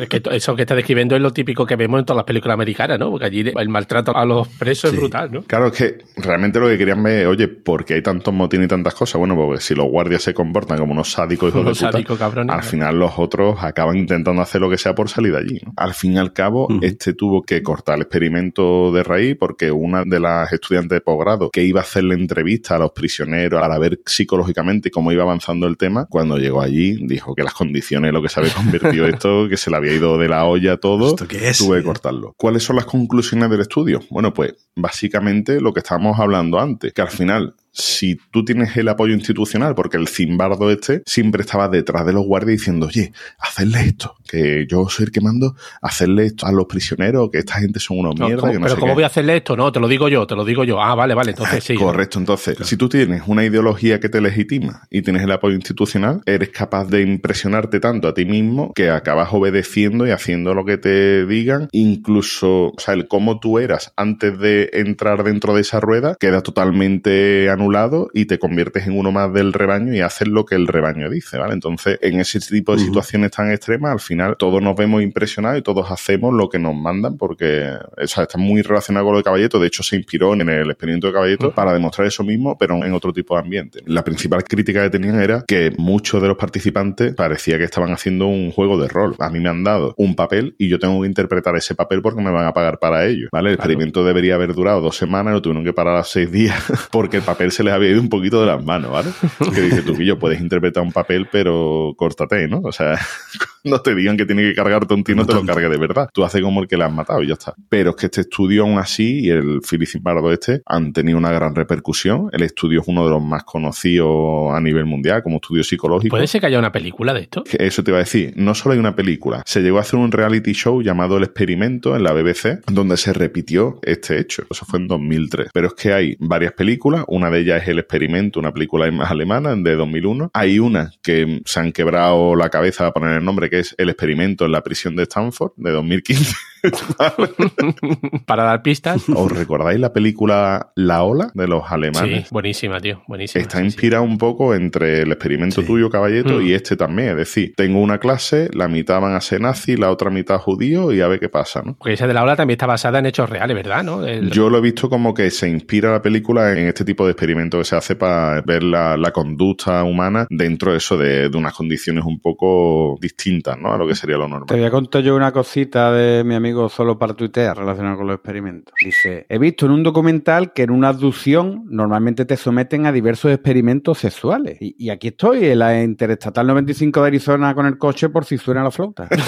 Es que eso que está describiendo es lo típico que vemos en todas las películas americanas, ¿no? Porque allí el maltrato a los presos Sí. es brutal, ¿no? claro, es que realmente lo que querían ver, oye, ¿por qué hay tantos motines y tantas cosas? Bueno, porque si los guardias se comportan como unos sádicos hijos Unos de puta, sádicos cabrones, al final los otros acaban intentando hacer lo que sea por salir de allí. ¿no? Al fin y al cabo, Ujú. este tuvo que cortar el experimento de raíz porque una de las estudiantes de posgrado que iba a hacerle entrevista a los prisioneros para ver psicológicamente cómo iba avanzando el tema, cuando llegó allí dijo que las condiciones, lo que se había convertido esto, que se le había ido de la olla todo, ¿Esto qué es? tuve que cortarlo. ¿Cuáles son las conclusiones del estudio? Bueno, pues básicamente lo que estábamos hablando antes, que al final si tú tienes el apoyo institucional, porque el zimbardo este siempre estaba detrás de los guardias diciendo, oye, hacerle esto, que yo soy el que mando, hacerle esto a los prisioneros, que esta gente son unos No, mierda, ¿cómo- que no pero sé ¿cómo qué". voy a hacerle esto? No, te lo digo yo, te lo digo yo. Ah, vale, vale, entonces sí. Correcto, entonces, si tú tienes una ideología que te legitima y tienes el apoyo institucional, eres capaz de impresionarte tanto a ti mismo que acabas obedeciendo y haciendo lo que te digan, incluso, o sea, el cómo tú eras antes de entrar dentro de esa rueda queda totalmente anulado y te conviertes en uno más del rebaño y haces lo que el rebaño dice, ¿vale? Entonces, en ese tipo de situaciones tan extremas, al final todos nos vemos impresionados y todos hacemos lo que nos mandan porque o sea, está muy relacionado con lo de Caballeto. De hecho, se inspiró en el experimento de Caballeto para demostrar eso mismo, pero en otro tipo de ambiente. La principal crítica que tenían era que muchos de los participantes parecía que estaban haciendo un juego de rol. A mí me han dado un papel y yo tengo que interpretar ese papel porque me van a pagar para ello, ¿vale? El experimento debería haber durado dos semanas, lo tuvieron que parar a seis días [LAUGHS] porque el papel se les había ido un poquito de las manos, ¿vale? [LAUGHS] Que dice tú, yo puedes interpretar un papel, pero córtate, ¿no? O sea, [LAUGHS] no te que tiene que cargarte un tío, no te lo cargue de verdad. Tú haces como el que le has matado y ya está. Pero es que este estudio aún así y el Philip Zimbardo este han tenido una gran repercusión. El estudio es uno de los más conocidos a nivel mundial como estudio psicológico. ¿Puede ser que haya una película de esto? Eso te iba a decir, no solo hay una película, se llegó a hacer un reality show llamado El Experimento en la BBC, donde se repitió este hecho. Eso fue en 2003. Pero es que hay varias películas, una de ellas es El Experimento, una película más alemana de 2001. Hay una que se han quebrado la cabeza a poner el nombre, que es El Experimento en la prisión de Stanford, de 2015. [LAUGHS] Para dar pistas. ¿Os recordáis la película La Ola de los Sí, alemanes? buenísima, tío. Buenísima. Está sí, sí. inspirado un poco entre el experimento Sí. tuyo, Caballeto, Mm. y este también. Es decir, tengo una clase, la mitad van a ser nazi, la otra mitad judío, y a ver qué pasa, ¿no? Porque esa de la ola también está basada en hechos reales, ¿verdad? ¿No? El- Yo lo he visto como que se inspira la película en este tipo de experimentos que se hace para ver la, la conducta humana dentro de eso de, de unas condiciones un poco distintas, ¿no? A lo que sería lo Te normal. voy a contar yo una cosita de mi amigo solo para tuitear relacionada con los experimentos. Dice, he visto en un documental que en una abducción normalmente te someten a diversos experimentos sexuales. Y, y aquí estoy, en la Interestatal 95 de Arizona con el coche por si suena la flauta. [LAUGHS]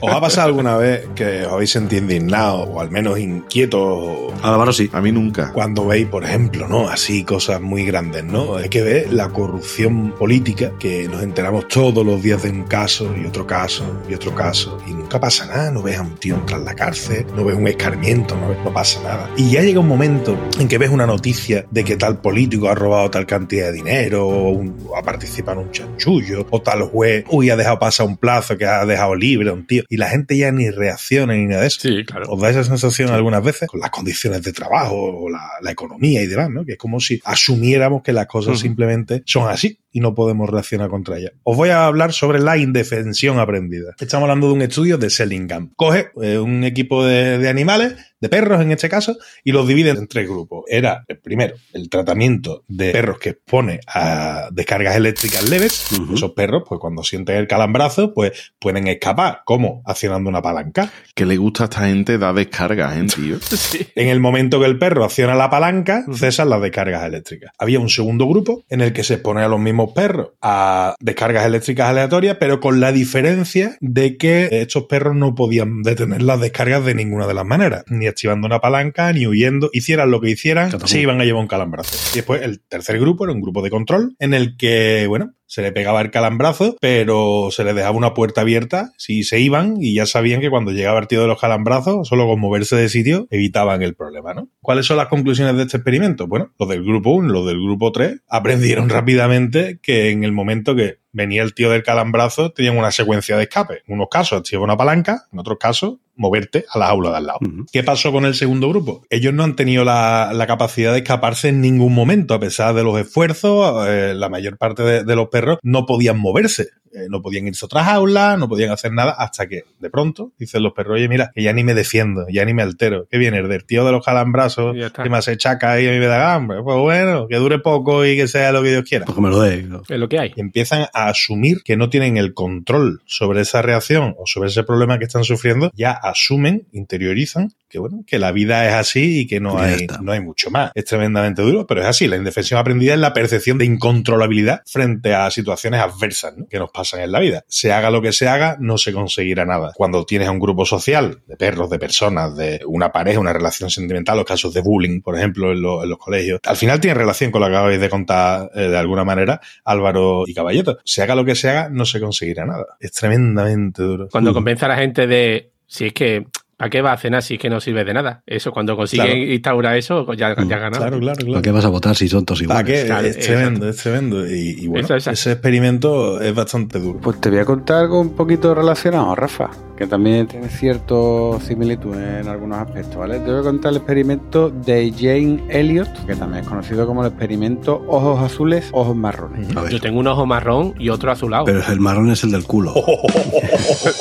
¿Os ha pasado alguna vez que os habéis sentido indignados o al menos inquietos Álvaro sí. A mí nunca. cuando veis, por ejemplo, ¿no? Así cosas muy grandes, ¿no? Hay que ver la corrupción política, que nos enteramos todos los días de un caso y otro caso y otro caso, y nunca pasa nada, no ves a un tío entrar en la cárcel, no ves un escarmiento, no, ves- no pasa nada. Y ya llega un momento en que ves una noticia de que tal político ha robado tal cantidad de dinero, o, un- o ha participado en un chanchullo, o tal juez, uy, ha dejado pasar un plazo que ha dejado libre a un tío, y la gente ya ni reacciona ni nada de eso. Sí, claro. ¿Os da esa sensación algunas veces con las condiciones de trabajo o la, la economía y demás, ¿no? Que es como si asumiéramos que las cosas Ujú. simplemente son así y no podemos reaccionar contra ellas. Os voy a hablar sobre la indefensión aprendida. Estamos hablando de un estudio de Sellingham. Coge eh, un equipo de animales, de perros en este caso, y los divide en tres grupos. Era, el primero, el tratamiento de perros que expone a descargas eléctricas leves. Esos perros, pues cuando sienten el calambrazo, pues pueden escapar. ¿Cómo? Accionando una palanca. Que le gusta a esta gente dar descargas, ¿eh, tío? [LAUGHS] Sí. En el momento que el perro acciona la palanca, cesan las descargas eléctricas. Había un segundo grupo en el que se expone a los mismos perros a descargas eléctricas aleatorias, pero con la diferencia de que estos perros no podían detener las descargas de ninguna de las maneras, ni activando una palanca, ni huyendo. Hicieran lo que hicieran, se iban a llevar un calambrazo. Y después el tercer grupo era un grupo de control en el que, bueno, se le pegaba el calambrazo, pero se le dejaba una puerta abierta si se iban y ya sabían que cuando llegaba el tío de los calambrazos, solo con moverse de sitio, evitaban el problema, ¿no? ¿Cuáles son las conclusiones de este experimento? Bueno, los del grupo 1, los del grupo 3, aprendieron rápidamente que en el momento que venía el tío del calambrazo, tenían una secuencia de escape. En unos casos activa una palanca, en otros casos moverte a la aula de al lado. ¿Qué pasó con el segundo grupo? Ellos no han tenido la, la capacidad de escaparse en ningún momento, a pesar de los esfuerzos, eh, la mayor parte de, de los perros no podían moverse, eh, no podían irse a otras aulas, no podían hacer nada, hasta que de pronto dicen los perros, oye, mira, que ya ni me defiendo, ya ni me altero, que viene el del tío de los calambrazos, Y ya está. que me hace chaca y a mí me da hambre. Pues bueno, que dure poco y que sea lo que Dios quiera. Pues que me lo dé. ¿no? Es lo que hay. Y empiezan a asumir que no tienen el control sobre esa reacción o sobre ese problema que están sufriendo, ya asumen, interiorizan que bueno, que la vida es así y que no hay, está. no hay mucho más. Es tremendamente duro, pero es así. La indefensión aprendida es la percepción de incontrolabilidad frente a situaciones adversas ¿no? que nos pasan en la vida. Se haga lo que se haga, no se conseguirá nada. Cuando tienes a un grupo social de perros, de personas, de una pareja, una relación sentimental, los casos de bullying, por ejemplo, en, lo- en los colegios, al final tiene relación con lo que acabáis de contar eh, de alguna manera Álvaro y Caballero. Se haga lo que se haga, no se conseguirá nada. Es tremendamente duro. Cuando convence a la gente de si es que ¿para qué va a cenar si es que no sirve de nada? Eso, cuando consiguen Claro. instaurar eso, pues ya, ya ganaron. Claro, claro, claro. ¿Para qué vas a votar si son todos ¿Para iguales? qué? Claro, es tremendo, es tremendo. Y, y bueno, ese experimento es bastante duro. Pues te voy a contar algo un poquito relacionado, Rafa, que también tiene cierto similitud en algunos aspectos, ¿vale? Te voy a contar el experimento de Jane Elliot, que también es conocido como el experimento ojos azules, ojos marrones. A ver, Yo tengo un ojo marrón y otro azulado. pero el marrón es el del culo. [LAUGHS]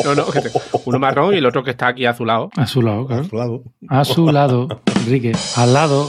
No, no, que te- uno marrón y el otro que está aquí azulado. A su lado, claro. A su lado. A su lado, Enrique. Al lado,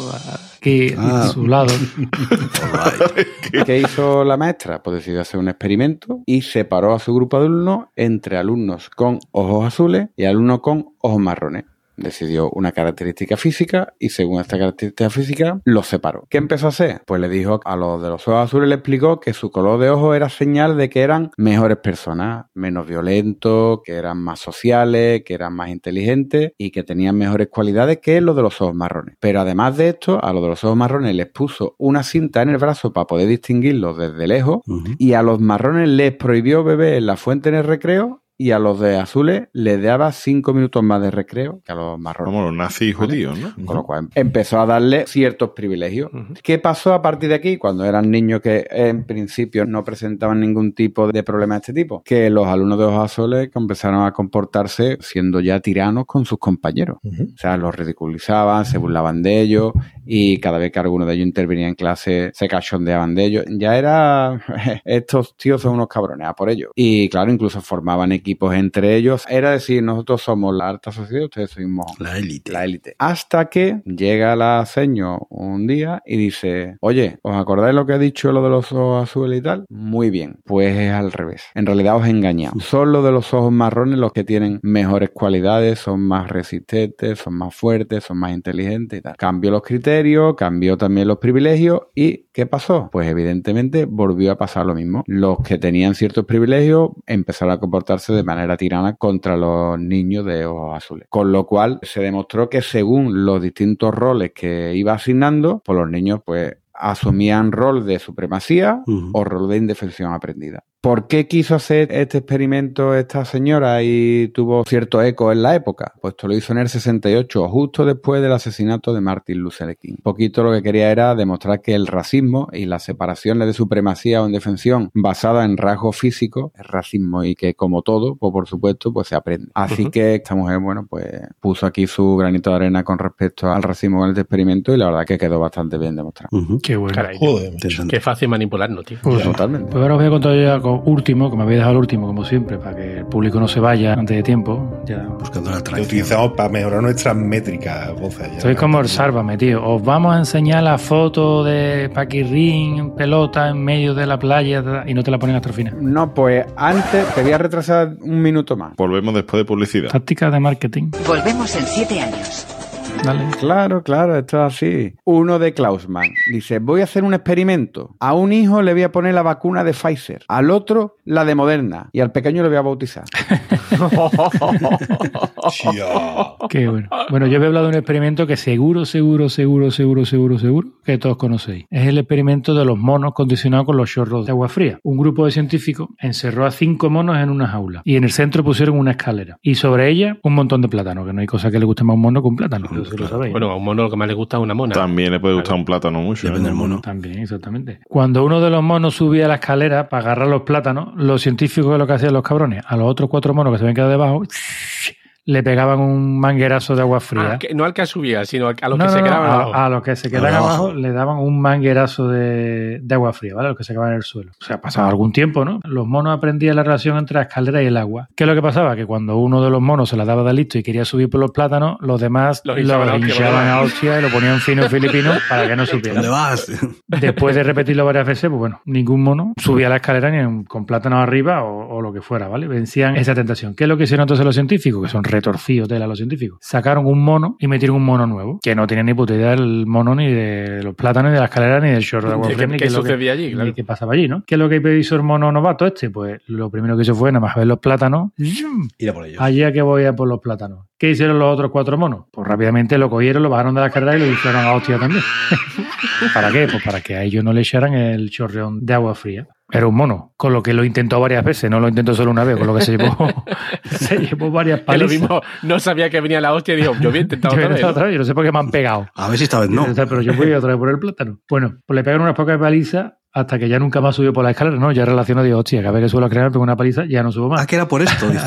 aquí, Ah. a su lado. [LAUGHS] ¿Qué hizo la maestra? Pues decidió hacer un experimento y separó a su grupo de alumnos entre alumnos con ojos azules y alumnos con ojos marrones. Decidió una característica física y según esta característica física los separó. ¿Qué empezó a hacer? Pues le dijo a los de los ojos azules, le explicó que su color de ojo era señal de que eran mejores personas, menos violentos, que eran más sociales, que eran más inteligentes y que tenían mejores cualidades que los de los ojos marrones. Pero además de esto, a los de los ojos marrones les puso una cinta en el brazo para poder distinguirlos desde lejos y a los marrones les prohibió beber en la fuente en el recreo y a los de azules les daba cinco minutos más de recreo que a los marrones. Como los nazis judíos, ¿no? Con lo cual empezó a darle ciertos privilegios. ¿Qué pasó a partir de aquí cuando eran niños que en principio no presentaban ningún tipo de problema de este tipo? Que los alumnos de ojos azules empezaron a comportarse siendo ya tiranos con sus compañeros. O sea, los ridiculizaban, se burlaban de ellos y cada vez que alguno de ellos intervenía en clase se cachondeaban de ellos. Ya era, [LAUGHS] estos tíos son unos cabrones, a por ellos. Y claro, incluso formaban equipos entre ellos. Era decir, nosotros somos la alta sociedad, ustedes somos La élite. la élite. Hasta que llega la ceño un día y dice, oye, ¿os acordáis lo que ha dicho lo de los ojos azules y tal? Muy bien, pues es al revés. En realidad os he engañado. Son los de los ojos marrones los que tienen mejores cualidades, son más resistentes, son más fuertes, son más inteligentes y tal. Cambió los criterios, cambió también los privilegios y ¿qué pasó? Pues evidentemente volvió a pasar lo mismo. Los que tenían ciertos privilegios empezaron a comportarse de manera tirana contra los niños de ojos azules. Con lo cual se demostró que según los distintos roles que iba asignando, pues los niños pues asumían rol de supremacía o rol de indefensión aprendida. ¿Por qué quiso hacer este experimento esta señora y tuvo cierto eco en la época? Pues esto lo hizo en el 68, justo después del asesinato de Martin Luther King. Un poquito lo que quería era demostrar que el racismo y las separaciones de supremacía o indefensión basada en rasgos físicos es racismo y que como todo, pues por supuesto, pues se aprende. Así que esta mujer, bueno, pues puso aquí su granito de arena con respecto al racismo en este experimento y la verdad que quedó bastante bien demostrado. Qué bueno. Caray, Joder, qué fácil manipularnos, tío. Pues, Totalmente. pues ahora os voy a contar yo ya con último, que me habéis dejado el último, como siempre, para que el público no se vaya antes de tiempo. Ya. Buscando la Lo atracción. utilizamos para mejorar nuestras métricas, voces. ya. Sois como el Sálvame, tío. Os vamos a enseñar la foto de Paquirrín en pelota en medio de la playa y no te la ponen hasta el final. No, pues antes te voy a retrasar un minuto más. Volvemos después de publicidad. Táctica de marketing. Volvemos en siete años. Dale. Claro, claro, esto es así. Uno de Klausman dice, voy a hacer un experimento. A un hijo le voy a poner la vacuna de Pfizer, al otro la de Moderna y al pequeño le voy a bautizar. [LAUGHS] Qué bueno. Bueno, yo he hablado de un experimento que seguro, seguro, seguro, seguro, seguro, seguro que todos conocéis. Es el experimento de los monos condicionados con los chorros de agua fría. Un grupo de científicos encerró a cinco monos en una jaula y en el centro pusieron una escalera y sobre ella un montón de plátano, que no hay cosa que le guste más a un mono que un plátano. Eso lo sabéis. Bueno, a un mono lo que más le gusta es una mona. También le puede gustar un plátano mucho. Depende ¿eh? del mono. También, exactamente. Cuando uno de los monos subía a la escalera para agarrar los plátanos, los científicos lo que hacían los cabrones, a los otros cuatro monos que se habían quedado debajo, le pegaban un manguerazo de agua fría. Ah, que- no al que subía, sino al- a los No, que no, se quedaban a, abajo. a los que se quedaban Abajo. abajo le daban un manguerazo de, de agua fría, ¿vale? A los que se quedaban en el suelo. O sea, pasaba algún tiempo, ¿no? Los monos aprendían la relación entre la escalera y el agua. ¿Qué es lo que pasaba? Que cuando uno de los monos se la daba de listo y quería subir por los plátanos, los demás Los hinchaban a hostia, y lo ponían fino en filipino para que no ¿Dónde supiera. vas? Después de repetirlo varias veces, pues bueno, ningún mono subía la escalera ni con plátanos arriba o, o lo que fuera, ¿vale? Vencían esa tentación. ¿Qué es lo que hicieron entonces los científicos? Que son retorcidos tela los científicos. Sacaron un mono y metieron un mono nuevo, que no tenía ni puta idea del mono ni de los plátanos, ni de la escalera, ni del chorro de agua ¿Qué- fría, qué- ni qué qué es lo que- sucedía allí? ni Claro. qué pasaba allí, ¿no? ¿Qué es lo que hizo el mono novato este? Pues lo primero que hizo fue nada más ver los plátanos. Ir a por ellos. Allí a que voy a por los plátanos. ¿Qué hicieron los otros cuatro monos? Pues rápidamente lo cogieron, lo bajaron de la carrera y lo hicieron a hostia también. [LAUGHS] ¿Para qué? Pues para que a ellos no le echaran el chorreón de agua fría. Era un mono, con lo que lo intentó varias veces, no lo intentó solo una vez, con lo que se llevó, [LAUGHS] se llevó varias Que lo palizas. mismo, no sabía que venía la hostia y dijo, yo había intentado [LAUGHS] Yo, otra vez. otra vez, yo no sé por qué me han pegado. A ver si esta vez no. Pero yo voy otra vez por el plátano. Bueno, pues le pegaron unas pocas palizas hasta que ya nunca más subió por la escalera, ¿no? Ya relacionó, digo, hostia, cada vez que suelo crear pego una paliza, ya no subo más. Ah, que era por esto. [LAUGHS] dice.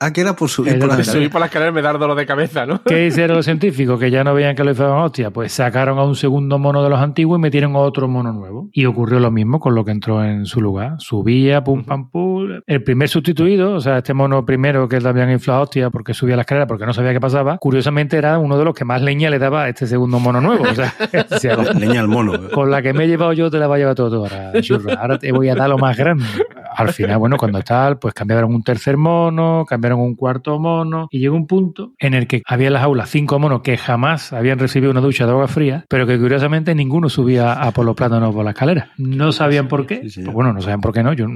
Ah, que era por subir por la escalera. subir por la escalera me da dolor de cabeza, ¿no? ¿Qué [LAUGHS] hicieron los científicos? Que ya no veían que lo hicieron hostia. Pues sacaron a un segundo mono de los antiguos y metieron a otro mono nuevo. Y ocurrió lo mismo con lo que entró en su lugar. Subía, pum, pam, pum. El primer sustituido, o sea, este mono primero que le habían inflado hostia porque subía la escalera porque no sabía qué pasaba, curiosamente era uno de los que más leña le daba a este segundo mono nuevo. O sea, [LAUGHS] Leña al mono. con la que me he llevado yo te la va a llevar todo, todo ahora, churro. Ahora te voy a dar lo más grande. Al final, bueno, cuando tal, pues cambiaron un tercer mono, cambiaron un cuarto mono y llegó un punto en el que había en las aulas cinco monos que jamás habían recibido una ducha de agua fría, pero que curiosamente ninguno subía a por los plátanos por la escalera. No sabían por qué. Sí, sí. Pues bueno, no sabían por qué no. Yo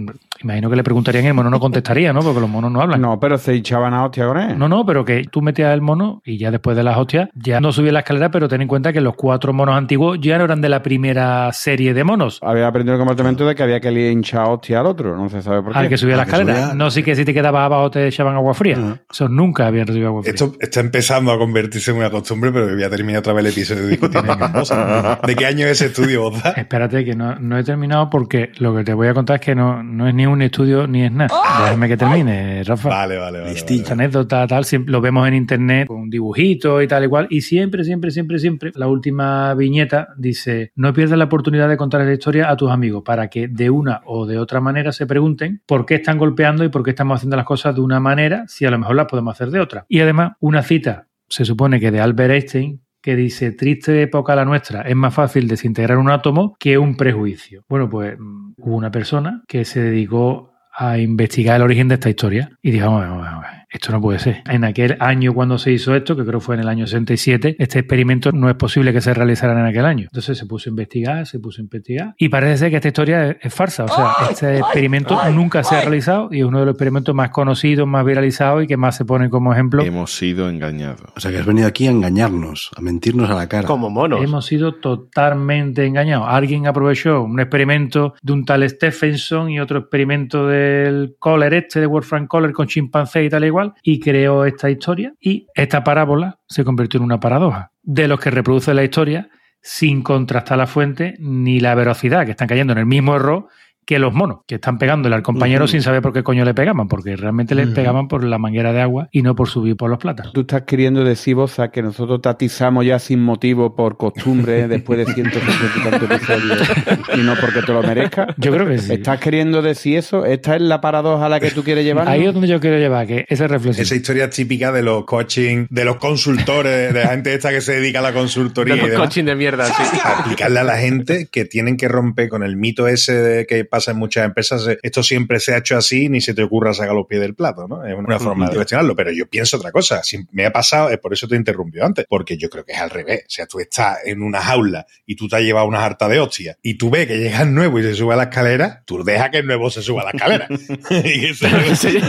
imagino que le preguntarían y el mono no contestaría, ¿no? Porque los monos no hablan. No, pero se hinchaban a hostia con él. No, no, pero que tú metías el mono y ya después de las hostias ya no subía la escalera, pero ten en cuenta que los cuatro monos antiguos ya no eran de la primera serie de monos. Había aprendido el comportamiento de que había que a hostia al otro. No se sabe por qué. Al que subía la que escalera. subía- No sí que si te quedabas abajo te echaban agua fría. Ajá. Esos nunca habían recibido agua fría. Esto está empezando a convertirse en una costumbre, pero voy a terminar otra vez el episodio discutiendo [LAUGHS] cosas. ¿De qué año es ese estudio, Boza? Espérate que no, no he terminado porque lo que te voy a contar es que no, no es ni un estudio ni es nada. Déjame que termine, Rafa. Vale, vale, vale. Esta anécdota, tal, siempre lo vemos en internet con dibujitos y tal y cual. Y siempre, siempre, siempre, siempre, la última viñeta dice: No pierdas la oportunidad de contar la historia a tus amigos para que de una o de otra manera se pregunten por qué están golpeando y por qué estamos haciendo las cosas de una manera si a lo mejor las podemos hacer de otra. Y además, una cita, se supone que de Albert Einstein, que dice, triste época la nuestra, es más fácil desintegrar un átomo que un prejuicio. Bueno, pues mm, hubo una persona que se dedicó a investigar el origen de esta historia y dijo, vamos, vamos ver. Esto no puede ser. En aquel año cuando se hizo esto, que creo fue en el año 67, este experimento no es posible que se realizara en aquel año. Entonces se puso a investigar, se puso a investigar y parece ser que esta historia es, es farsa. O sea, este experimento nunca se ha realizado y es uno de los experimentos más conocidos, más viralizados y que más se ponen como ejemplo. Hemos sido engañados. O sea que has venido aquí a engañarnos, a mentirnos a la cara. Como monos. Hemos sido totalmente engañados. Alguien aprovechó un experimento de un tal Stephenson y otro experimento del Kohler este, de Wolfram Kohler con chimpancé y tal e y creó esta historia. Y esta parábola se convirtió en una paradoja. De los que reproduce la historia sin contrastar la fuente ni la velocidad, que están cayendo en el mismo error que los monos, que están pegándole al compañero sin saber por qué coño le pegaban, porque realmente le pegaban por la manguera de agua y no por subir por los plátanos. Tú estás queriendo decir, Boza, que nosotros te atizamos ya sin motivo por costumbre después de 160 y tantos episodios y no porque te lo merezcas. Yo creo que sí. ¿Estás queriendo decir eso? ¿Esta es la paradoja a la que tú quieres llevar? Ahí es donde yo quiero llevar, que esa reflexión. Esa historia típica de los coaching, de los consultores, de la gente esta que se dedica a la consultoría De y los demás. coaching de mierda, sí. aplicarle a la gente que tienen que romper con el mito ese de que pasa en muchas empresas. de, Esto siempre se ha hecho así, ni se te ocurra sacar los pies del plato, ¿no? Es una forma de cuestionarlo. Pero yo pienso otra cosa. Si me ha pasado, es por eso te interrumpió antes, porque yo creo que es al revés. O sea, tú estás en una jaula y tú te has llevado una harta de hostia y tú ves que llega el nuevo y se sube a la escalera, tú deja que el nuevo se suba a la escalera. [LAUGHS] Y se-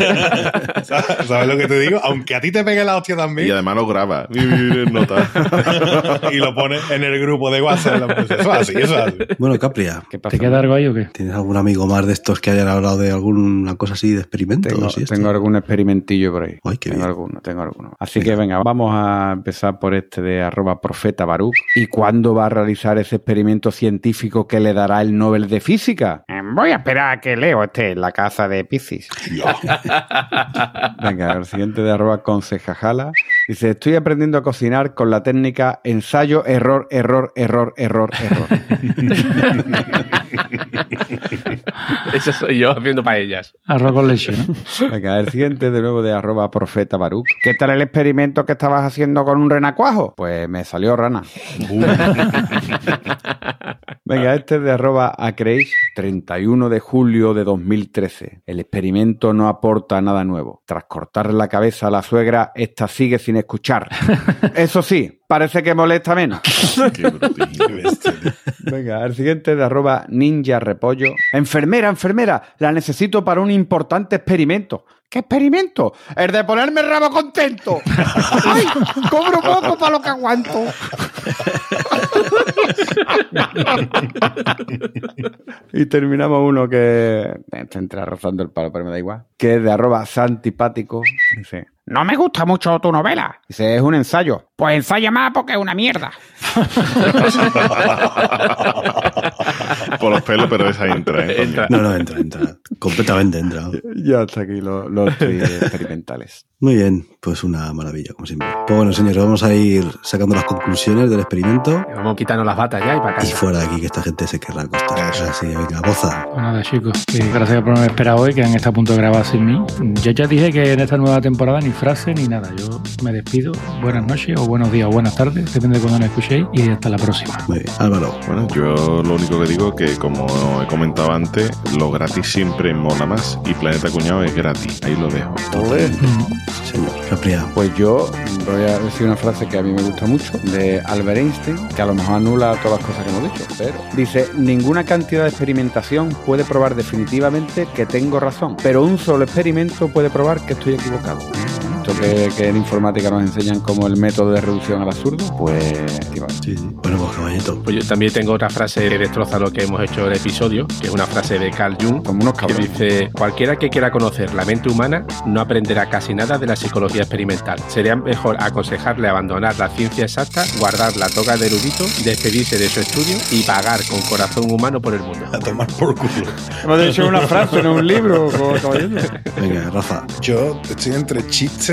¿Sabes ¿Sabes lo que te digo? Aunque a ti te pegue la hostia Y también además lo graba. nota. [LAUGHS] y lo pones en el grupo de WhatsApp. de la empresa. Eso es así, eso es así. Bueno, Capria, ¿Qué pasa? ¿Te queda algo ahí o qué? ¿tienes algún amigo más de estos que hayan hablado de alguna cosa así de experimentos? Tengo, algún experimentillo por ahí. Ay, qué tengo bien. alguno, tengo alguno. Así que venga, vamos a empezar por este de arroba profeta Baruch. ¿Y cuándo va a realizar ese experimento científico que le dará el Nobel de Física? Eh, Voy a esperar a que Leo esté en la casa de Piscis. [LAUGHS] Venga, el siguiente de arroba concejajala. Dice, estoy aprendiendo a cocinar con la técnica ensayo, error, error, error, error, error. [LAUGHS] [LAUGHS] Eso soy yo haciendo paellas. Arroz con leche, ¿no? Venga, el siguiente de nuevo de arroba profeta Baruch. ¿Qué tal el experimento que estabas haciendo con un renacuajo? Pues me salió rana. Venga, este es de arroba acreis, 31 de julio de 2013. El experimento no aporta nada nuevo. Tras cortar la cabeza a la suegra, esta sigue sin escuchar. Eso sí, parece que molesta menos. Qué brutillo. Venga, el siguiente de arroba ninja repollo. Enfermera, enfermera, la necesito para un importante experimento. ¿Qué experimento? El de ponerme el rabo contento. [LAUGHS] ¡Ay! Cobro poco para lo que aguanto. y terminamos uno que. Este entra rozando el palo, pero me da igual. Que es de arroba santipático. Dice. No me gusta mucho tu novela. Dice, es un ensayo. Pues ensaya más porque es una mierda. [LAUGHS] Por los pelos, pero esa entra, ¿eh? Entra. No, no, entra, entra. Completamente entra. Ya hasta aquí los, los experimentales. Muy bien, pues una maravilla, como siempre. Pues bueno, señores, vamos a ir sacando las conclusiones del experimento Vamos a quitarnos las batas ya y para y casa. fuera de aquí, que esta gente se querrá acostar. Así, venga, boza. Pues nada, chicos, que gracias por haberme esperado hoy, que han estado a punto de grabar sin mí. Yo ya dije que en esta nueva temporada ni frase ni nada. Yo me despido. Buenas noches, o buenos días, o buenas tardes, depende de cuando nos escuchéis, y hasta la próxima. Muy bien, Álvaro. Bueno, yo lo único que digo que, como he comentado antes, lo gratis siempre mola más y Planeta Cuñado es gratis. Ahí lo dejo. Sí, Pues yo voy a decir una frase que a mí me gusta mucho, de Albert Einstein, que a lo mejor anula todas las cosas que hemos dicho, pero dice, ninguna cantidad de experimentación puede probar definitivamente que tengo razón, pero un solo experimento puede probar que estoy equivocado. Esto que, que en informática nos enseñan como el método de reducción al absurdo, pues... activado. Sí, sí. Bueno, pues caballito. Pues yo también tengo otra frase que destroza lo que hemos hecho en el episodio, que es una frase de Carl Jung, Como unos que dice, cualquiera que quiera conocer la mente humana no aprenderá casi nada de la psicología experimental. Sería mejor aconsejarle abandonar la ciencia exacta, guardar la toga de erudito, despedirse de su estudio y pagar con corazón humano por el mundo. A tomar por culo. Hemos dicho una frase, no un libro, caballero. [LAUGHS] Venga, Rafa. Yo estoy entre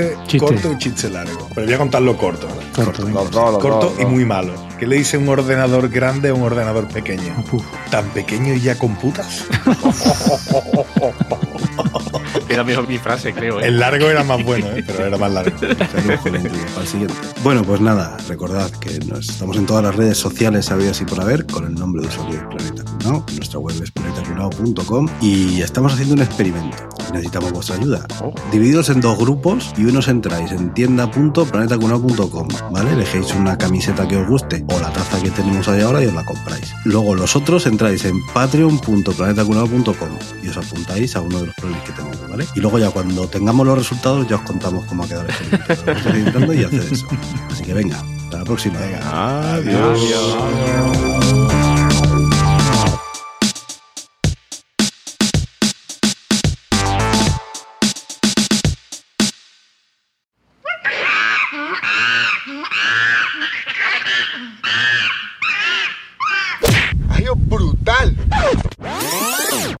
chiste, Chiste. corto y chiste largo. Pero voy a contarlo corto. ¿vale? Corto, venga. Los dos, los Corto dos, y muy malo. ¿Qué le dice un ordenador grande a un ordenador pequeño? Uf. ¿Tan pequeño y ya computas? [LAUGHS] Era mejor mi frase, creo. ¿eh? El largo era más bueno, ¿eh? pero era más largo. [LAUGHS] El siguiente. Bueno, pues nada, recordad que nos estamos en todas las redes sociales habidas y por haber con el nombre de usuario de Planeta Cunao. Nuestra web es planetacunao.com y estamos haciendo un experimento. necesitamos vuestra ayuda. Divididos en dos grupos y unos entráis en tienda.planetacunao.com, ¿vale? Elegéis una camiseta que os guste o la taza que tenemos ahí ahora y os la compráis. Luego los otros entráis en patreon.planetacunao.com y os apuntáis a uno de los planes que tenemos, ¿vale? Y luego ya cuando tengamos los resultados ya os contamos cómo ha quedado el experimento. Id entrando y eso. Así que venga, hasta la próxima. Adiós.